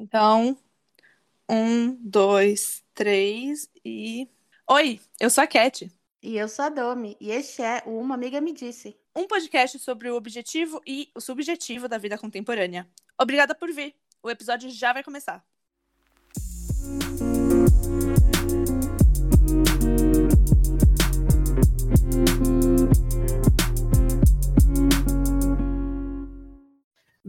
Então, um, dois, três e. Oi, eu sou a Cat. E eu sou a Domi. E este é o Uma Amiga Me Disse. Um podcast sobre o objetivo e o subjetivo da vida contemporânea. Obrigada por vir. O episódio já vai começar.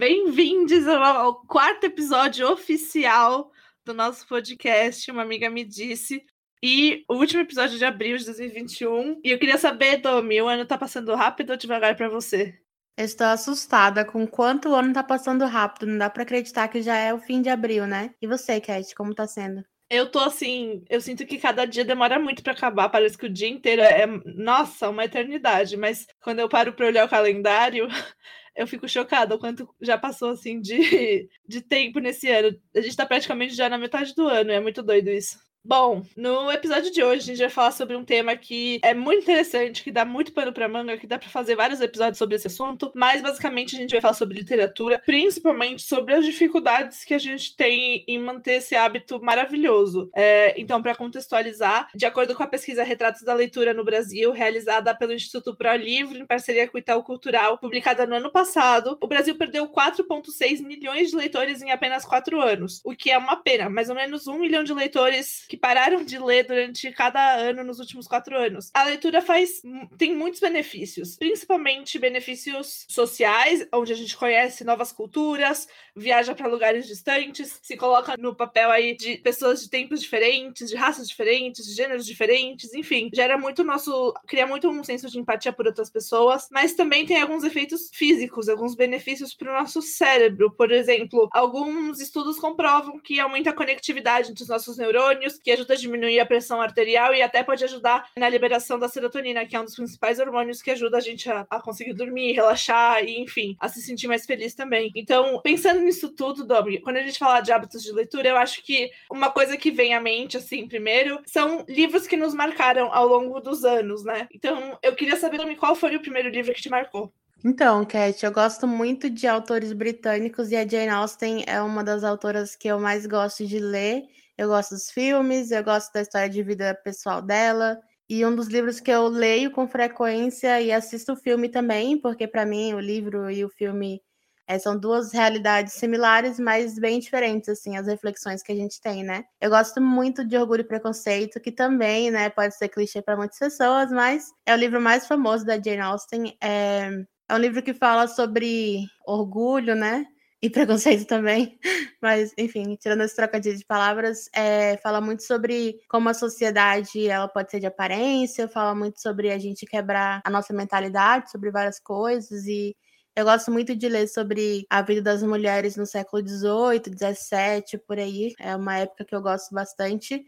Bem-vindos ao quarto episódio oficial do nosso podcast. Uma amiga me disse. E o último episódio de abril de 2021. E eu queria saber, Domi, o ano tá passando rápido ou devagar para você? Eu estou assustada com quanto o ano tá passando rápido. Não dá para acreditar que já é o fim de abril, né? E você, Cat, como tá sendo? Eu tô assim, eu sinto que cada dia demora muito para acabar. Parece que o dia inteiro é, nossa, uma eternidade. Mas quando eu paro para olhar o calendário, eu fico chocada o quanto já passou assim de, de tempo nesse ano. A gente tá praticamente já na metade do ano, é muito doido isso. Bom, no episódio de hoje a gente vai falar sobre um tema que é muito interessante, que dá muito pano para manga, que dá para fazer vários episódios sobre esse assunto, mas basicamente a gente vai falar sobre literatura, principalmente sobre as dificuldades que a gente tem em manter esse hábito maravilhoso. É, então, para contextualizar, de acordo com a pesquisa Retratos da Leitura no Brasil, realizada pelo Instituto Pro Livro em parceria com o Itaú Cultural, publicada no ano passado, o Brasil perdeu 4,6 milhões de leitores em apenas quatro anos, o que é uma pena. Mais ou menos um milhão de leitores que pararam de ler durante cada ano nos últimos quatro anos. A leitura faz tem muitos benefícios, principalmente benefícios sociais, onde a gente conhece novas culturas, viaja para lugares distantes, se coloca no papel aí de pessoas de tempos diferentes, de raças diferentes, de gêneros diferentes, enfim, gera muito nosso, cria muito um senso de empatia por outras pessoas, mas também tem alguns efeitos físicos, alguns benefícios para o nosso cérebro. Por exemplo, alguns estudos comprovam que aumenta a conectividade entre os nossos neurônios, que ajuda a diminuir a pressão arterial e até pode ajudar na liberação da serotonina, que é um dos principais hormônios que ajuda a gente a, a conseguir dormir, relaxar e, enfim, a se sentir mais feliz também. Então, pensando nisso tudo, Domi, quando a gente fala de hábitos de leitura, eu acho que uma coisa que vem à mente, assim, primeiro, são livros que nos marcaram ao longo dos anos, né? Então, eu queria saber, Domi, qual foi o primeiro livro que te marcou? Então, Cat, eu gosto muito de autores britânicos e a Jane Austen é uma das autoras que eu mais gosto de ler. Eu gosto dos filmes, eu gosto da história de vida pessoal dela. E um dos livros que eu leio com frequência e assisto o filme também, porque para mim o livro e o filme é, são duas realidades similares, mas bem diferentes, assim, as reflexões que a gente tem, né? Eu gosto muito de Orgulho e Preconceito, que também, né, pode ser clichê para muitas pessoas, mas é o livro mais famoso da Jane Austen. É, é um livro que fala sobre orgulho, né? E preconceito também, mas enfim, tirando esse trocadilho de palavras, é, fala muito sobre como a sociedade ela pode ser de aparência, fala muito sobre a gente quebrar a nossa mentalidade sobre várias coisas e eu gosto muito de ler sobre a vida das mulheres no século XVIII, XVII, por aí. É uma época que eu gosto bastante.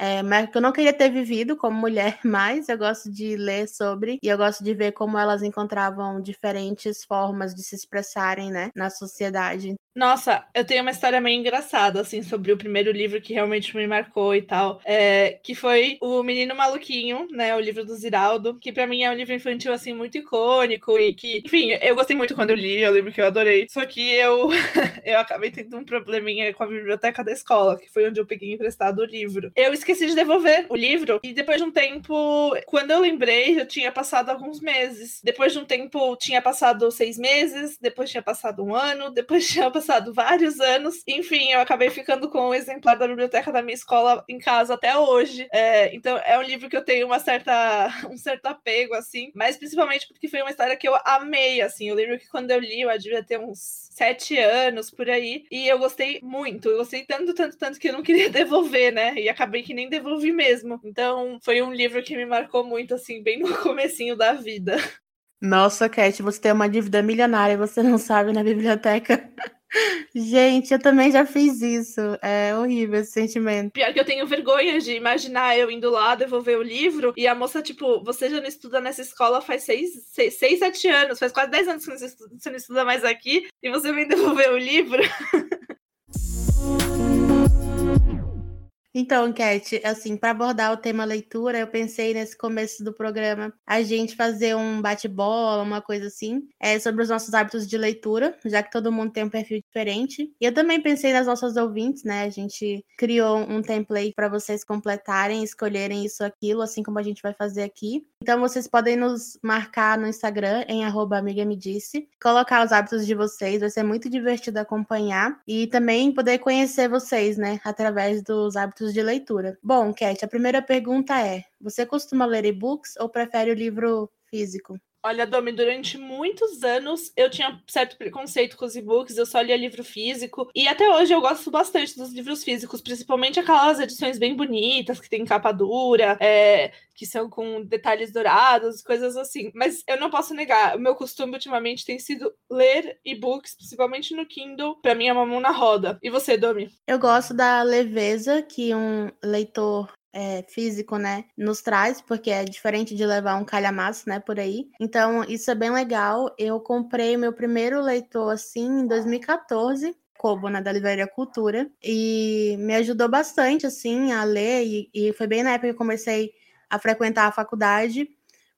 É época que eu não queria ter vivido como mulher, mas eu gosto de ler sobre e eu gosto de ver como elas encontravam diferentes formas de se expressarem, né, na sociedade. Nossa, eu tenho uma história meio engraçada, assim, sobre o primeiro livro que realmente me marcou e tal. É, que foi O Menino Maluquinho, né? O livro do Ziraldo, que para mim é um livro infantil, assim, muito icônico e que, enfim, eu gostei muito quando eu li, eu lembro que eu adorei. Só que eu, eu acabei tendo um probleminha com a biblioteca da escola, que foi onde eu peguei emprestado o livro. Eu esqueci de devolver o livro e depois de um tempo, quando eu lembrei, eu tinha passado alguns meses. Depois de um tempo, tinha passado seis meses, depois tinha passado um ano, depois tinha passado passado vários anos. Enfim, eu acabei ficando com o um exemplar da biblioteca da minha escola em casa até hoje. É, então, é um livro que eu tenho uma certa, um certo apego, assim, mas principalmente porque foi uma história que eu amei, assim. Eu lembro que quando eu li, eu devia ter uns sete anos por aí, e eu gostei muito. Eu gostei tanto, tanto, tanto que eu não queria devolver, né? E acabei que nem devolvi mesmo. Então, foi um livro que me marcou muito, assim, bem no comecinho da vida. Nossa, Cat, você tem uma dívida milionária e você não sabe na biblioteca. Gente, eu também já fiz isso. É horrível esse sentimento. Pior que eu tenho vergonha de imaginar eu indo lá devolver o livro e a moça, tipo, você já não estuda nessa escola faz seis, seis, seis sete anos, faz quase dez anos que você não estuda mais aqui e você vem devolver o livro. Então, Cat, assim, para abordar o tema leitura, eu pensei nesse começo do programa a gente fazer um bate-bola, uma coisa assim, é, sobre os nossos hábitos de leitura, já que todo mundo tem um perfil diferente. E eu também pensei nas nossas ouvintes, né? A gente criou um template para vocês completarem, escolherem isso aquilo, assim como a gente vai fazer aqui. Então vocês podem nos marcar no Instagram em @amiga_me_disse, colocar os hábitos de vocês, vai ser muito divertido acompanhar e também poder conhecer vocês, né, através dos hábitos de leitura. Bom, Cat, a primeira pergunta é: você costuma ler e-books ou prefere o livro físico? Olha, Domi, durante muitos anos eu tinha certo preconceito com os e-books, eu só lia livro físico. E até hoje eu gosto bastante dos livros físicos, principalmente aquelas edições bem bonitas, que tem capa dura, é, que são com detalhes dourados, coisas assim. Mas eu não posso negar, o meu costume ultimamente tem sido ler e-books, principalmente no Kindle. Pra mim é uma mão na roda. E você, Domi? Eu gosto da leveza que um leitor é, físico, né, nos traz, porque é diferente de levar um calhamaço, né, por aí. Então, isso é bem legal. Eu comprei meu primeiro leitor, assim, em 2014, Kobo, né, da Livraria Cultura, e me ajudou bastante, assim, a ler, e, e foi bem na época que eu comecei a frequentar a faculdade,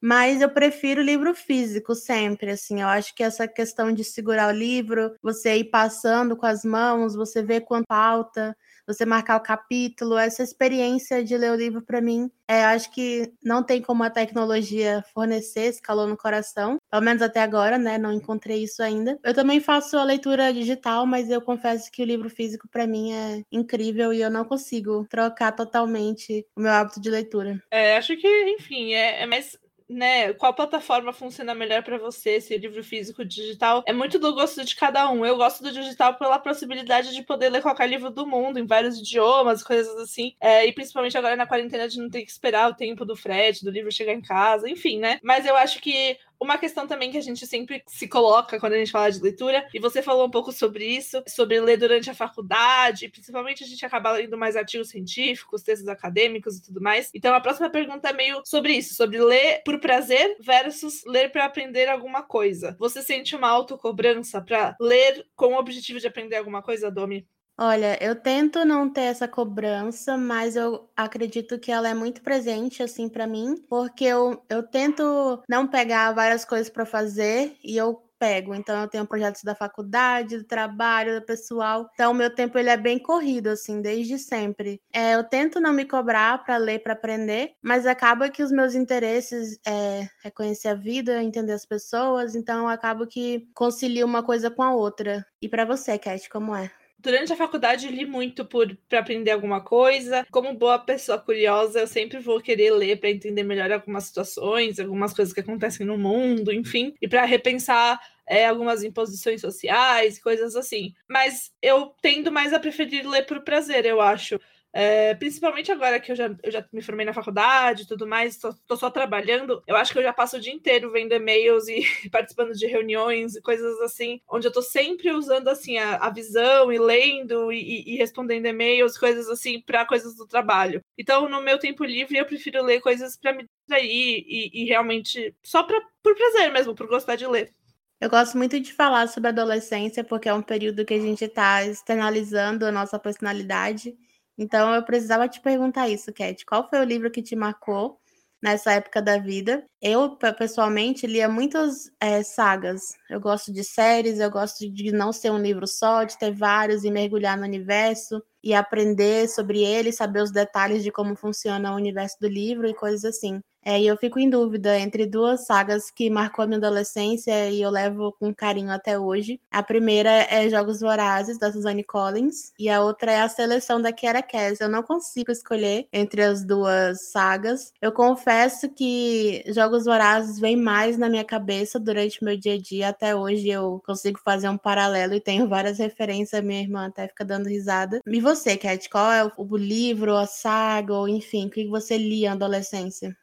mas eu prefiro livro físico sempre, assim, eu acho que essa questão de segurar o livro, você ir passando com as mãos, você vê quanto falta, você marcar o capítulo, essa experiência de ler o livro para mim, é, acho que não tem como a tecnologia fornecer esse calor no coração, pelo menos até agora, né? Não encontrei isso ainda. Eu também faço a leitura digital, mas eu confesso que o livro físico para mim é incrível e eu não consigo trocar totalmente o meu hábito de leitura. É, acho que, enfim, é, é mais né, qual plataforma funciona melhor para você, se é livro físico ou digital, é muito do gosto de cada um. Eu gosto do digital pela possibilidade de poder ler qualquer livro do mundo, em vários idiomas, coisas assim, é, e principalmente agora na quarentena de não ter que esperar o tempo do frete, do livro chegar em casa, enfim, né? Mas eu acho que uma questão também que a gente sempre se coloca quando a gente fala de leitura, e você falou um pouco sobre isso, sobre ler durante a faculdade, principalmente a gente acaba lendo mais artigos científicos, textos acadêmicos e tudo mais. Então a próxima pergunta é meio sobre isso, sobre ler por prazer versus ler para aprender alguma coisa. Você sente uma autocobrança para ler com o objetivo de aprender alguma coisa, Domi? Olha, eu tento não ter essa cobrança, mas eu acredito que ela é muito presente, assim, para mim, porque eu, eu tento não pegar várias coisas para fazer e eu pego. Então, eu tenho projetos da faculdade, do trabalho, do pessoal. Então, o meu tempo ele é bem corrido, assim, desde sempre. É, eu tento não me cobrar para ler, para aprender, mas acaba que os meus interesses é, é conhecer a vida, entender as pessoas. Então, eu acabo que concilio uma coisa com a outra. E para você, Cat, como é? Durante a faculdade li muito para aprender alguma coisa. Como boa pessoa curiosa, eu sempre vou querer ler para entender melhor algumas situações, algumas coisas que acontecem no mundo, enfim, e para repensar é, algumas imposições sociais, coisas assim. Mas eu tendo mais a preferir ler por prazer, eu acho. É, principalmente agora que eu já, eu já me formei na faculdade e tudo mais, estou só trabalhando, eu acho que eu já passo o dia inteiro vendo e-mails e participando de reuniões e coisas assim, onde eu estou sempre usando assim a, a visão e lendo e, e respondendo e-mails, coisas assim, para coisas do trabalho. Então, no meu tempo livre, eu prefiro ler coisas para me distrair e, e realmente só pra, por prazer mesmo, por gostar de ler. Eu gosto muito de falar sobre a adolescência, porque é um período que a gente está externalizando a nossa personalidade. Então eu precisava te perguntar isso, Cat. Qual foi o livro que te marcou nessa época da vida? Eu, pessoalmente, lia muitas é, sagas. Eu gosto de séries, eu gosto de não ser um livro só, de ter vários e mergulhar no universo e aprender sobre ele, saber os detalhes de como funciona o universo do livro e coisas assim. É, e eu fico em dúvida entre duas sagas que marcou a minha adolescência e eu levo com carinho até hoje. A primeira é Jogos Vorazes, da Suzanne Collins, e a outra é A Seleção da Kiara Cass. Eu não consigo escolher entre as duas sagas. Eu confesso que Jogos Vorazes vem mais na minha cabeça durante o meu dia a dia. Até hoje eu consigo fazer um paralelo e tenho várias referências. Minha irmã até fica dando risada. E você, Cat, qual é o livro, a saga, ou enfim, o que você lia na adolescência?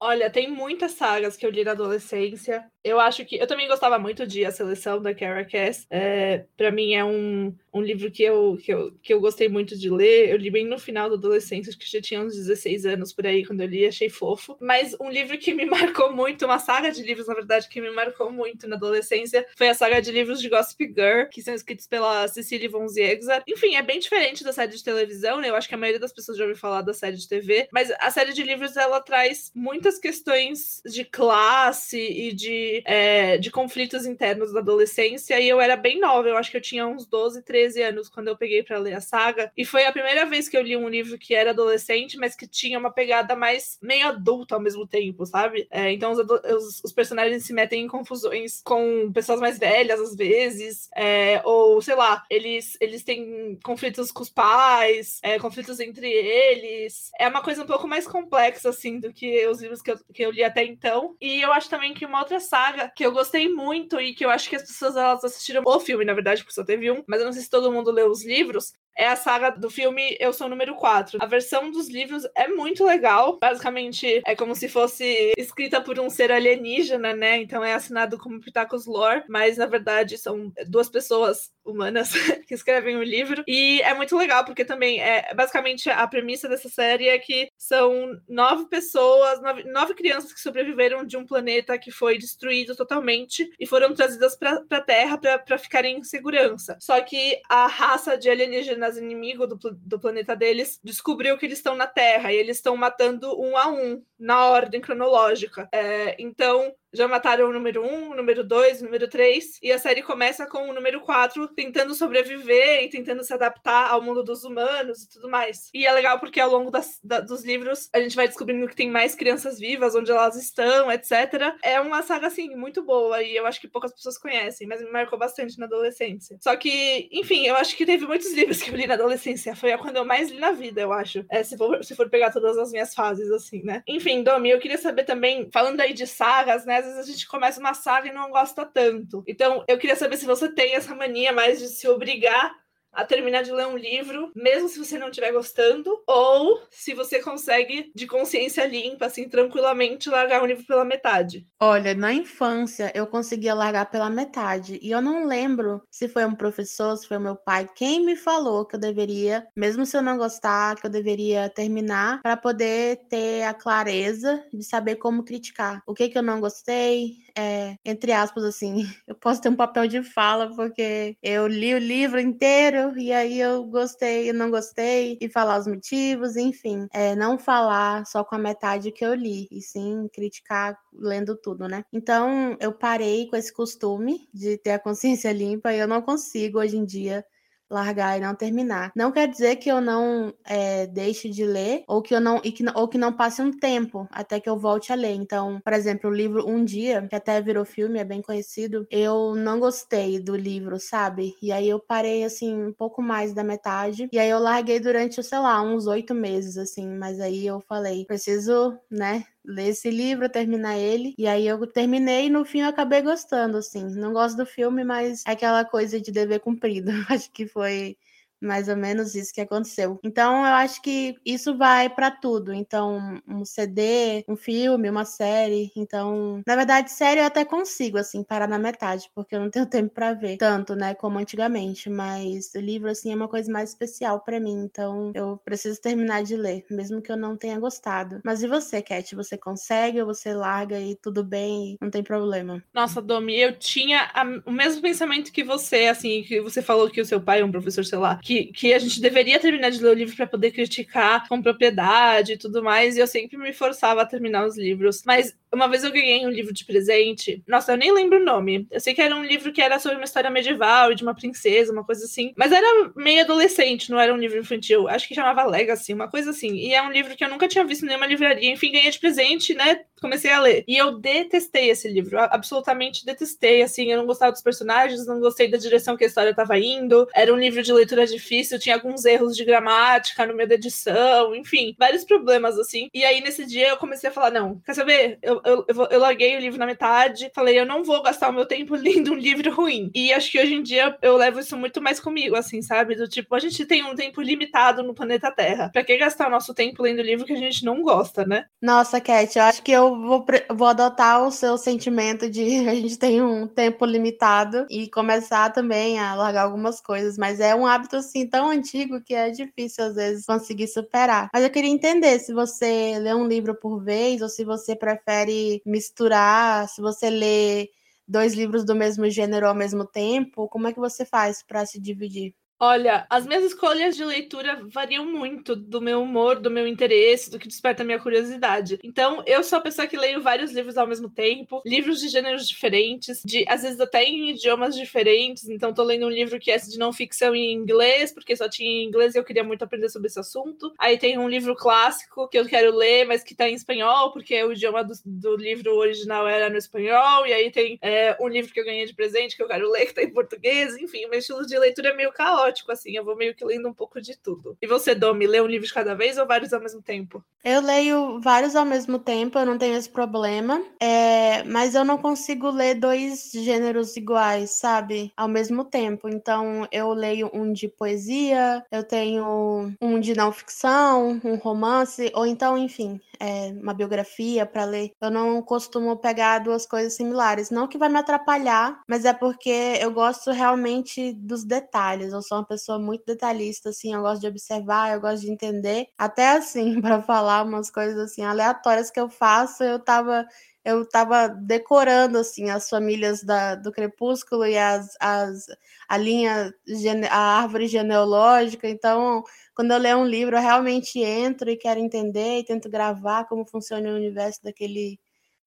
Olha, tem muitas sagas que eu li na adolescência. Eu acho que. Eu também gostava muito de A Seleção da Kara Cass. É, para mim é um, um livro que eu, que, eu, que eu gostei muito de ler. Eu li bem no final da adolescência, acho que já tinha uns 16 anos por aí quando eu li, achei fofo. Mas um livro que me marcou muito, uma saga de livros, na verdade, que me marcou muito na adolescência, foi a saga de livros de Gossip Girl, que são escritos pela Cecily von Ziegler. Enfim, é bem diferente da série de televisão, né? Eu acho que a maioria das pessoas já ouviu falar da série de TV, mas a série de livros ela traz muitas questões de classe e de, é, de conflitos internos da adolescência. E eu era bem nova, eu acho que eu tinha uns 12, 13 anos quando eu peguei para ler a saga. E foi a primeira vez que eu li um livro que era adolescente, mas que tinha uma pegada mais meio adulta ao mesmo tempo, sabe? É, então os, os, os, personagens se metem em confusões com pessoas mais velhas, às vezes, é, ou sei lá, eles, eles têm conflitos com os pais, é, conflitos entre eles. É uma coisa um pouco mais complexa, assim, do que os livros que eu, que eu li até então. E eu acho também que uma outra saga que eu gostei muito e que eu acho que as pessoas elas assistiram o filme, na verdade, porque só teve um, mas eu não sei se todo mundo leu os livros, é a saga do filme Eu Sou Número 4. A versão dos livros é muito legal. Basicamente, é como se fosse escrita por um ser alienígena, né? Então é assinado como Pitacos Lore, mas na verdade são duas pessoas humanas que escrevem o livro. E é muito legal, porque também é basicamente a premissa dessa série é que são nove pessoas, nove, nove crianças que sobreviveram de um planeta que foi destruído totalmente e foram trazidas para a Terra para ficarem em segurança. Só que a raça de alienígenas inimigo do, do planeta deles descobriu que eles estão na Terra e eles estão matando um a um, na ordem cronológica. É, então, já mataram o número 1, o número 2, o número 3, e a série começa com o número 4 tentando sobreviver e tentando se adaptar ao mundo dos humanos e tudo mais. E é legal porque ao longo das, da, dos livros a gente vai descobrindo que tem mais crianças vivas, onde elas estão, etc. É uma saga, assim, muito boa e eu acho que poucas pessoas conhecem, mas me marcou bastante na adolescência. Só que, enfim, eu acho que teve muitos livros que eu li na adolescência. Foi a quando eu mais li na vida, eu acho. É, se, for, se for pegar todas as minhas fases, assim, né? Enfim, Domi, eu queria saber também, falando aí de sagas, né? Às vezes a gente começa uma saga e não gosta tanto. Então, eu queria saber se você tem essa mania mais de se obrigar a terminar de ler um livro, mesmo se você não estiver gostando, ou se você consegue, de consciência limpa, assim, tranquilamente, largar um livro pela metade. Olha, na infância eu conseguia largar pela metade. E eu não lembro se foi um professor, se foi meu pai, quem me falou que eu deveria, mesmo se eu não gostar, que eu deveria terminar, para poder ter a clareza de saber como criticar. O que que eu não gostei, é, entre aspas, assim, eu posso ter um papel de fala, porque eu li o livro inteiro e aí eu gostei, eu não gostei, e falar os motivos, enfim. É, não falar só com a metade que eu li, e sim criticar lendo tudo, né? Então eu parei com esse costume de ter a consciência limpa e eu não consigo hoje em dia largar e não terminar. Não quer dizer que eu não é, deixe de ler ou que eu não que, ou que não passe um tempo até que eu volte a ler. Então, por exemplo, o livro Um Dia, que até virou filme, é bem conhecido, eu não gostei do livro, sabe? E aí eu parei assim um pouco mais da metade e aí eu larguei durante, sei lá, uns oito meses assim. Mas aí eu falei, preciso, né? Ler esse livro, terminar ele. E aí eu terminei e no fim eu acabei gostando, assim. Não gosto do filme, mas é aquela coisa de dever cumprido. Acho que foi mais ou menos isso que aconteceu. Então, eu acho que isso vai para tudo. Então, um CD, um filme, uma série. Então, na verdade, série eu até consigo, assim, parar na metade, porque eu não tenho tempo para ver tanto, né, como antigamente. Mas o livro, assim, é uma coisa mais especial para mim. Então, eu preciso terminar de ler, mesmo que eu não tenha gostado. Mas e você, Cat? Você consegue ou você larga e tudo bem? não tem problema? Nossa, Domi, eu tinha a, o mesmo pensamento que você, assim, que você falou que o seu pai é um professor, sei lá, que, que a gente deveria terminar de ler o livro para poder criticar com propriedade e tudo mais, e eu sempre me forçava a terminar os livros. Mas uma vez eu ganhei um livro de presente. Nossa, eu nem lembro o nome. Eu sei que era um livro que era sobre uma história medieval de uma princesa, uma coisa assim. Mas era meio adolescente, não era um livro infantil. Acho que chamava Legacy, uma coisa assim. E é um livro que eu nunca tinha visto em nenhuma livraria. Enfim, ganhei de presente, né? Comecei a ler. E eu detestei esse livro. Absolutamente detestei. Assim, eu não gostava dos personagens, não gostei da direção que a história estava indo. Era um livro de leitura difícil, tinha alguns erros de gramática no meio da edição, enfim, vários problemas, assim. E aí, nesse dia, eu comecei a falar: não, quer saber? Eu eu, eu, eu, larguei o livro na metade, falei, eu não vou gastar o meu tempo lendo um livro ruim. E acho que hoje em dia eu levo isso muito mais comigo, assim, sabe? Do tipo, a gente tem um tempo limitado no planeta Terra. Pra que gastar o nosso tempo lendo livro que a gente não gosta, né? Nossa, Cat, eu acho que eu vou, vou adotar o seu sentimento de a gente tem um tempo limitado e começar também a largar algumas coisas. Mas é um hábito, assim, tão antigo que é difícil, às vezes, conseguir superar. Mas eu queria entender se você lê um livro por vez ou se você prefere misturar, se você lê dois livros do mesmo gênero ao mesmo tempo, como é que você faz para se dividir? Olha, as minhas escolhas de leitura variam muito do meu humor, do meu interesse, do que desperta a minha curiosidade. Então, eu sou a pessoa que leio vários livros ao mesmo tempo, livros de gêneros diferentes, de às vezes até em idiomas diferentes. Então, tô lendo um livro que é de não ficção em inglês, porque só tinha em inglês e eu queria muito aprender sobre esse assunto. Aí tem um livro clássico que eu quero ler, mas que tá em espanhol, porque o idioma do, do livro original era no espanhol. E aí tem é, um livro que eu ganhei de presente que eu quero ler, que tá em português. Enfim, meu estilo de leitura é meio caótico caótico, assim. Eu vou meio que lendo um pouco de tudo. E você, Domi, lê um livro de cada vez ou vários ao mesmo tempo? Eu leio vários ao mesmo tempo, eu não tenho esse problema. É... Mas eu não consigo ler dois gêneros iguais, sabe? Ao mesmo tempo. Então, eu leio um de poesia, eu tenho um de não ficção, um romance, ou então, enfim, é, uma biografia para ler. Eu não costumo pegar duas coisas similares. Não que vai me atrapalhar, mas é porque eu gosto realmente dos detalhes. Eu sou uma pessoa muito detalhista, assim, eu gosto de observar, eu gosto de entender. Até assim, para falar umas coisas assim aleatórias que eu faço, eu tava eu tava decorando assim as famílias da, do Crepúsculo e as, as a linha a árvore genealógica, então quando eu leio um livro, eu realmente entro e quero entender e tento gravar como funciona o universo daquele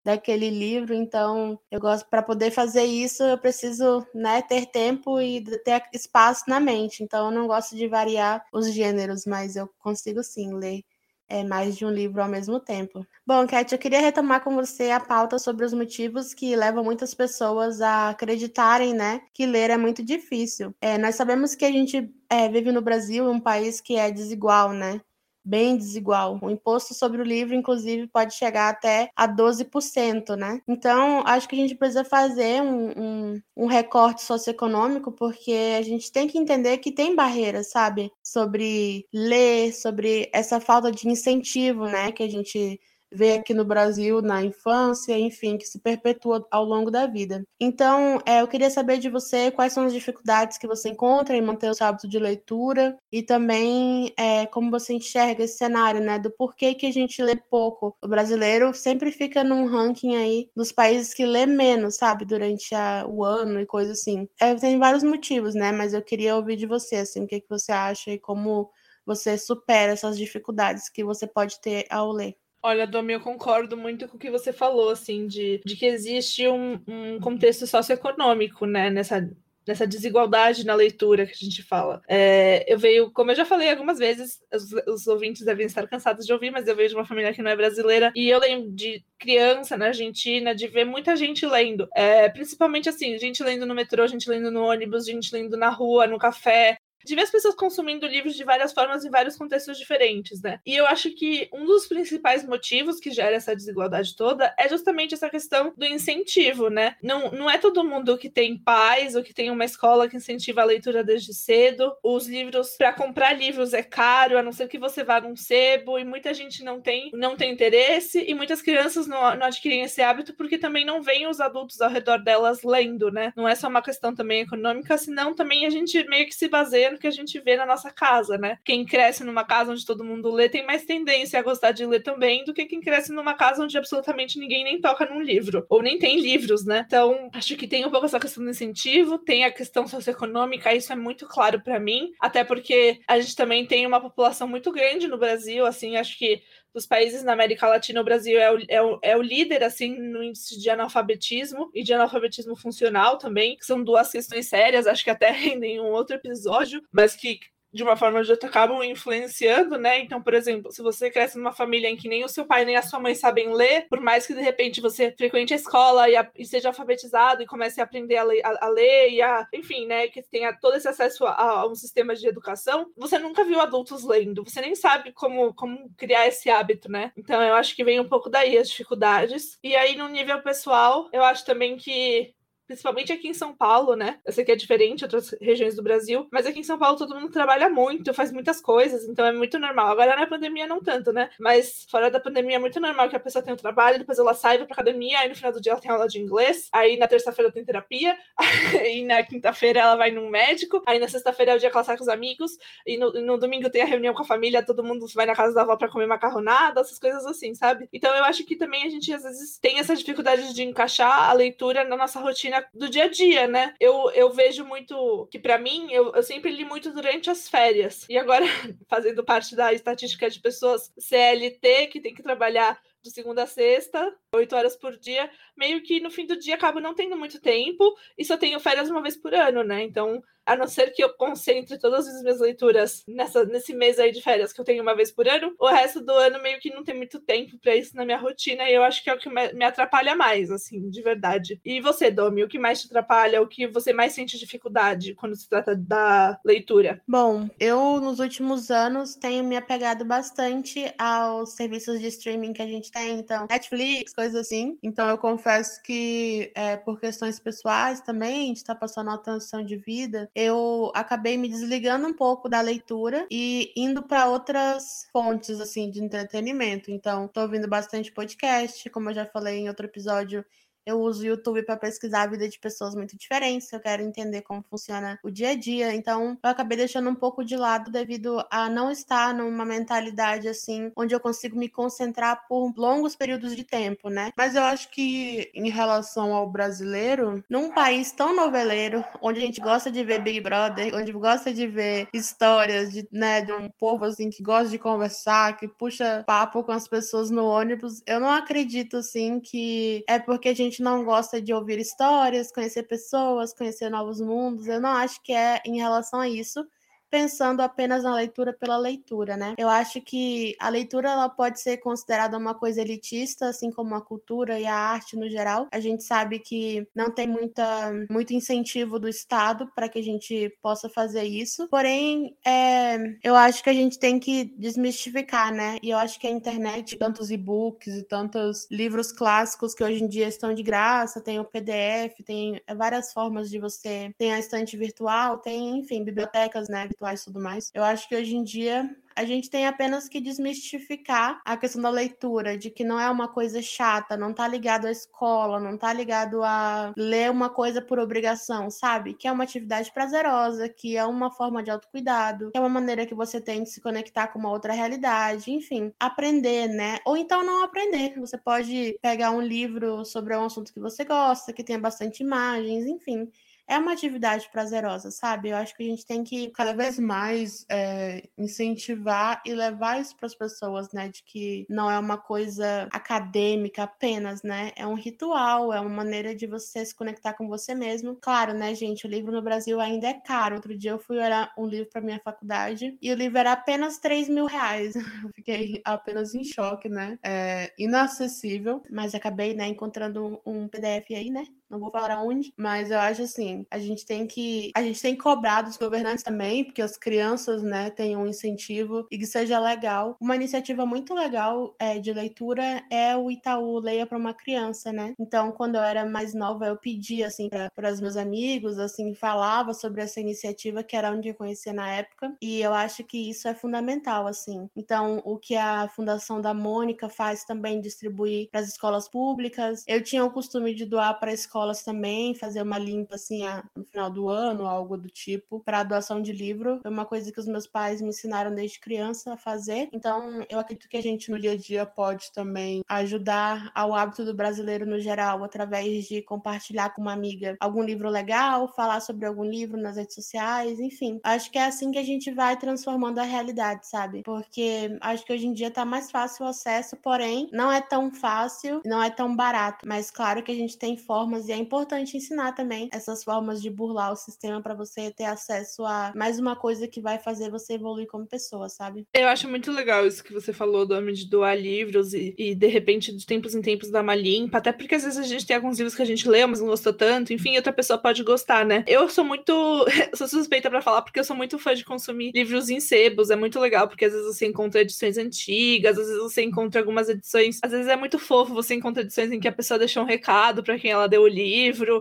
daquele livro. Então, eu gosto para poder fazer isso, eu preciso, né, ter tempo e ter espaço na mente. Então, eu não gosto de variar os gêneros, mas eu consigo sim ler é, mais de um livro ao mesmo tempo. Bom, Cat, eu queria retomar com você a pauta sobre os motivos que levam muitas pessoas a acreditarem, né, que ler é muito difícil. É, nós sabemos que a gente é, vive no Brasil, um país que é desigual, né? Bem desigual. O imposto sobre o livro, inclusive, pode chegar até a 12%, né? Então, acho que a gente precisa fazer um, um, um, recorte socioeconômico, porque a gente tem que entender que tem barreiras, sabe? Sobre ler, sobre essa falta de incentivo, né? Que a gente vê aqui no Brasil na infância, enfim, que se perpetua ao longo da vida. Então, é, eu queria saber de você quais são as dificuldades que você encontra em manter o seu hábito de leitura e também é, como você enxerga esse cenário, né, do porquê que a gente lê pouco. O brasileiro sempre fica num ranking aí dos países que lê menos, sabe, durante a, o ano e coisa assim. É, tem vários motivos, né, mas eu queria ouvir de você, assim, o que, que você acha e como você supera essas dificuldades que você pode ter ao ler. Olha, Domi, eu concordo muito com o que você falou, assim, de, de que existe um, um contexto socioeconômico, né, nessa, nessa desigualdade na leitura que a gente fala. É, eu veio, como eu já falei algumas vezes, os, os, ouvintes devem estar cansados de ouvir, mas eu vejo de uma família que não é brasileira, e eu lembro de criança na Argentina, de ver muita gente lendo, é, principalmente assim, gente lendo no metrô, gente lendo no ônibus, gente lendo na rua, no café, de ver as pessoas consumindo livros de várias formas em vários contextos diferentes, né? E eu acho que um dos principais motivos que gera essa desigualdade toda é justamente essa questão do incentivo, né? Não, não é todo mundo que tem pais ou que tem uma escola que incentiva a leitura desde cedo. Os livros, para comprar livros é caro, a não ser que você vá num sebo, e muita gente não tem, não tem interesse, e muitas crianças não, não adquirem esse hábito porque também não veem os adultos ao redor delas lendo, né? Não é só uma questão também econômica, senão também a gente meio que se baseia que a gente vê na nossa casa, né? Quem cresce numa casa onde todo mundo lê tem mais tendência a gostar de ler também do que quem cresce numa casa onde absolutamente ninguém nem toca num livro, ou nem tem livros, né? Então, acho que tem um pouco essa questão do incentivo, tem a questão socioeconômica, isso é muito claro para mim, até porque a gente também tem uma população muito grande no Brasil, assim, acho que dos países na América Latina, o Brasil é o, é o, é o líder, assim, no índice de analfabetismo e de analfabetismo funcional também, que são duas questões sérias, acho que até rendem um outro episódio, mas que de uma forma ou de outra, acabam influenciando, né? Então, por exemplo, se você cresce numa família em que nem o seu pai nem a sua mãe sabem ler, por mais que de repente você frequente a escola e, a, e seja alfabetizado e comece a aprender a, ler, a, a ler e a, enfim, né, que tenha todo esse acesso a, a, um sistema de educação, você nunca viu adultos lendo, você nem sabe como, como criar esse hábito, né? Então, eu acho que vem um pouco daí as dificuldades. E aí, no nível pessoal, eu acho também que principalmente aqui em São Paulo, né? Eu sei que é diferente outras regiões do Brasil, mas aqui em São Paulo todo mundo trabalha muito, faz muitas coisas, então é muito normal. Agora na pandemia não tanto, né? Mas fora da pandemia é muito normal que a pessoa tenha um trabalho, depois ela sai, vai pra academia, aí no final do dia ela tem aula de inglês, aí na terça-feira tem terapia, aí na quinta-feira ela vai num médico, aí na sexta-feira é o dia que ela sai com os amigos, e no, no domingo tem a reunião com a família, todo mundo vai na casa da avó pra comer macarronada, essas coisas assim, sabe? Então eu acho que também a gente às vezes tem essa dificuldade de encaixar a leitura na nossa rotina do dia a dia, né? Eu, eu vejo muito que, para mim, eu, eu sempre li muito durante as férias. E agora, fazendo parte da estatística de pessoas CLT que tem que trabalhar de segunda a sexta, oito horas por dia, meio que no fim do dia acabo não tendo muito tempo e só tenho férias uma vez por ano, né? Então a não ser que eu concentre todas as minhas leituras nessa, nesse mês aí de férias que eu tenho uma vez por ano, o resto do ano meio que não tem muito tempo para isso na minha rotina e eu acho que é o que me atrapalha mais, assim, de verdade. E você, Domi, o que mais te atrapalha, o que você mais sente dificuldade quando se trata da leitura? Bom, eu nos últimos anos tenho me apegado bastante aos serviços de streaming que a gente tem, então, Netflix, coisas assim. Então, eu confesso que, é, por questões pessoais também, a gente tá passando uma transição de vida, eu acabei me desligando um pouco da leitura e indo para outras fontes assim de entretenimento. Então, estou ouvindo bastante podcast, como eu já falei em outro episódio, eu uso o YouTube para pesquisar a vida de pessoas muito diferentes, eu quero entender como funciona o dia a dia. Então, eu acabei deixando um pouco de lado devido a não estar numa mentalidade assim, onde eu consigo me concentrar por longos períodos de tempo, né? Mas eu acho que em relação ao brasileiro, num país tão noveleiro, onde a gente gosta de ver Big Brother, onde gosta de ver histórias de, né, de um povo assim que gosta de conversar, que puxa papo com as pessoas no ônibus, eu não acredito assim que é porque a gente gente não gosta de ouvir histórias, conhecer pessoas, conhecer novos mundos. Eu não acho que é em relação a isso pensando apenas na leitura pela leitura, né? Eu acho que a leitura ela pode ser considerada uma coisa elitista, assim como a cultura e a arte no geral. A gente sabe que não tem muita, muito incentivo do Estado para que a gente possa fazer isso. Porém, é, eu acho que a gente tem que desmistificar, né? E eu acho que a internet, tantos e-books e tantos livros clássicos que hoje em dia estão de graça, tem o PDF, tem várias formas de você. Tem a estante virtual, tem, enfim, bibliotecas, né? E tudo mais. Eu acho que hoje em dia a gente tem apenas que desmistificar a questão da leitura, de que não é uma coisa chata, não tá ligado à escola, não tá ligado a ler uma coisa por obrigação, sabe? Que é uma atividade prazerosa, que é uma forma de autocuidado, que é uma maneira que você tem de se conectar com uma outra realidade, enfim, aprender, né? Ou então não aprender. Você pode pegar um livro sobre um assunto que você gosta, que tenha bastante imagens, enfim é uma atividade prazerosa, sabe? Eu acho que a gente tem que cada vez mais é, incentivar e levar isso para as pessoas, né? De que não é uma coisa acadêmica apenas, né? É um ritual, é uma maneira de você se conectar com você mesmo. Claro, né, gente? O livro no Brasil ainda é caro. Outro dia eu fui olhar um livro para minha faculdade e o livro era apenas 3 mil reais. Fiquei apenas em choque, né? É inacessível, mas acabei, né, encontrando um PDF aí, né? Não vou falar onde, mas eu acho assim, a gente tem que a gente tem que cobrar dos governantes também, porque as crianças, né, tenham um incentivo e que seja legal. Uma iniciativa muito legal é, de leitura é o Itaú Leia para uma criança, né? Então, quando eu era mais nova, eu pedia assim para os meus amigos, assim, falava sobre essa iniciativa que era onde eu conhecia na época, e eu acho que isso é fundamental, assim. Então, o que a Fundação da Mônica faz também distribuir para as escolas públicas. Eu tinha o costume de doar para a escola escolas também, fazer uma limpa assim no final do ano, algo do tipo, para doação de livro. Foi uma coisa que os meus pais me ensinaram desde criança a fazer. Então, eu acredito que a gente no dia a dia pode também ajudar ao hábito do brasileiro no geral, através de compartilhar com uma amiga algum livro legal, falar sobre algum livro nas redes sociais, enfim. Acho que é assim que a gente vai transformando a realidade, sabe? Porque acho que hoje em dia tá mais fácil o acesso, porém, não é tão fácil, não é tão barato. Mas claro que a gente tem formas É importante ensinar também essas formas de burlar o sistema para você ter acesso a mais uma coisa que vai fazer você evoluir como pessoa, sabe? Eu acho muito legal isso que você falou do homem de doar livros e, e, de repente, de tempos em tempos dar uma limpa, até porque às vezes a gente tem alguns livros que a gente leu, mas não gostou tanto, enfim, outra pessoa pode gostar, né? Eu sou muito. sou suspeita para falar porque eu sou muito fã de consumir livros em sebos, é muito legal, porque às vezes você encontra edições antigas, às vezes você encontra algumas edições, às vezes é muito fofo, você encontra edições em que a pessoa deixou um recado para quem ela deu o livro,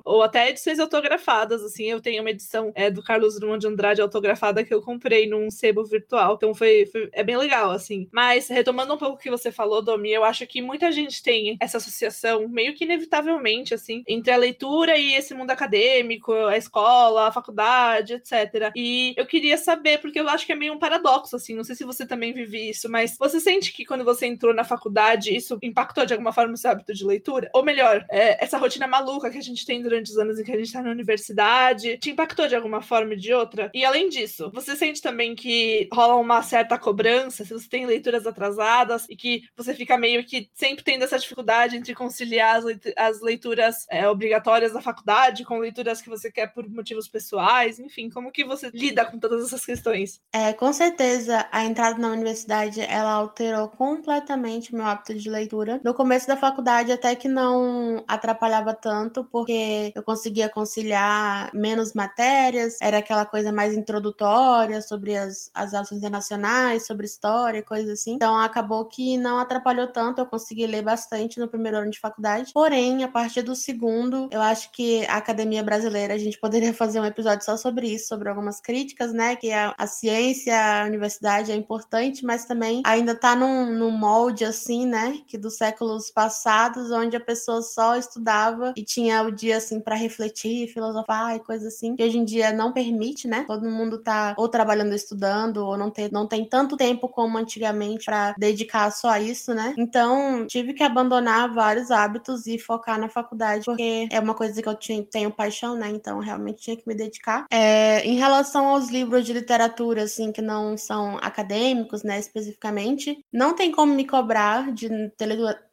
ou até edições autografadas, assim, eu tenho uma edição é, do Carlos Drummond de Andrade autografada que eu comprei num sebo virtual, então foi, foi é bem legal, assim. Mas, retomando um pouco o que você falou, Domi, eu acho que muita gente tem essa associação, meio que inevitavelmente, assim, entre a leitura e esse mundo acadêmico, a escola, a faculdade, etc. E eu queria saber, porque eu acho que é meio um paradoxo, assim, não sei se você também vive isso, mas você sente que quando você entrou na faculdade, isso impactou de alguma forma o seu hábito de leitura? Ou melhor, é, essa rotina maluca que a gente tem durante os anos em que a gente tá na universidade, te impactou de alguma forma ou de outra? E além disso, você sente também que rola uma certa cobrança se você tem leituras atrasadas e que você fica meio que sempre tendo essa dificuldade entre conciliar as, as leituras é, obrigatórias da faculdade com leituras que você quer por motivos pessoais, enfim, como que você lida com todas essas questões? É, com certeza, a entrada na universidade, ela alterou completamente o meu hábito de leitura. No começo da faculdade, até que não atrapalhava tanto, porque eu conseguia conciliar menos matérias, era aquela coisa mais introdutória sobre as, as relações internacionais, sobre história, coisas assim. Então, acabou que não atrapalhou tanto, eu consegui ler bastante no primeiro ano de faculdade. Porém, a partir do segundo, eu acho que a academia brasileira, a gente poderia fazer um episódio só sobre isso, sobre algumas críticas, né? Que a, a ciência, a universidade é importante, mas também ainda tá num, num molde assim, né? Que dos séculos passados, onde a pessoa só estudava e tinha o dia assim para refletir, filosofar e coisas assim, que hoje em dia não permite, né? Todo mundo tá ou trabalhando, estudando, ou não tem, não tem tanto tempo como antigamente para dedicar só a isso, né? Então, tive que abandonar vários hábitos e focar na faculdade, porque é uma coisa que eu tinha, tenho paixão, né? Então, realmente tinha que me dedicar. É, em relação aos livros de literatura, assim, que não são acadêmicos, né, especificamente, não tem como me cobrar de ter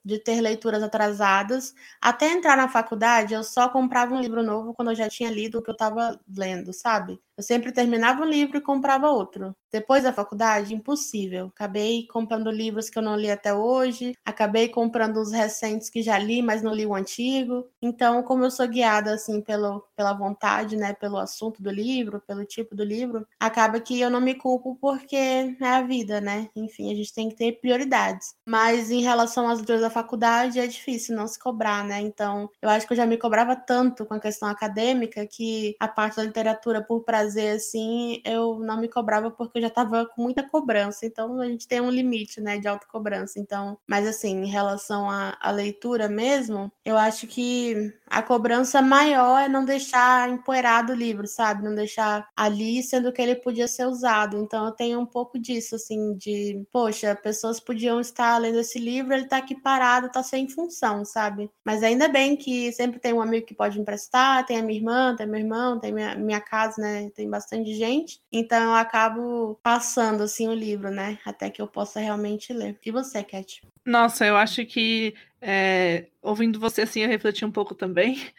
de ter leituras atrasadas. Até entrar na faculdade, eu só comprava um livro novo quando eu já tinha lido o que eu estava lendo, sabe? Eu sempre terminava um livro e comprava outro. Depois da faculdade, impossível. Acabei comprando livros que eu não li até hoje, acabei comprando os recentes que já li, mas não li o antigo. Então, como eu sou guiada assim pelo, pela vontade, né, pelo assunto do livro, pelo tipo do livro, acaba que eu não me culpo porque é a vida, né? Enfim, a gente tem que ter prioridades. Mas em relação às leituras da faculdade, é difícil não se cobrar, né? Então, eu acho que eu já me cobrava tanto com a questão acadêmica que a parte da literatura por prazer fazer assim, eu não me cobrava porque eu já estava com muita cobrança. Então a gente tem um limite, né, de autocobrança. Então, mas assim, em relação à, à leitura mesmo, eu acho que a cobrança maior é não deixar empoeirado o livro, sabe? Não deixar ali, sendo que ele podia ser usado. Então eu tenho um pouco disso, assim, de, poxa, pessoas podiam estar lendo esse livro, ele tá aqui parado, tá sem função, sabe? Mas ainda bem que sempre tem um amigo que pode emprestar, tem a minha irmã, tem meu irmão, tem minha, minha casa, né? Tem bastante gente, então eu acabo passando assim o livro, né? Até que eu possa realmente ler. E você, Cat? Nossa, eu acho que é, ouvindo você assim, eu refleti um pouco também.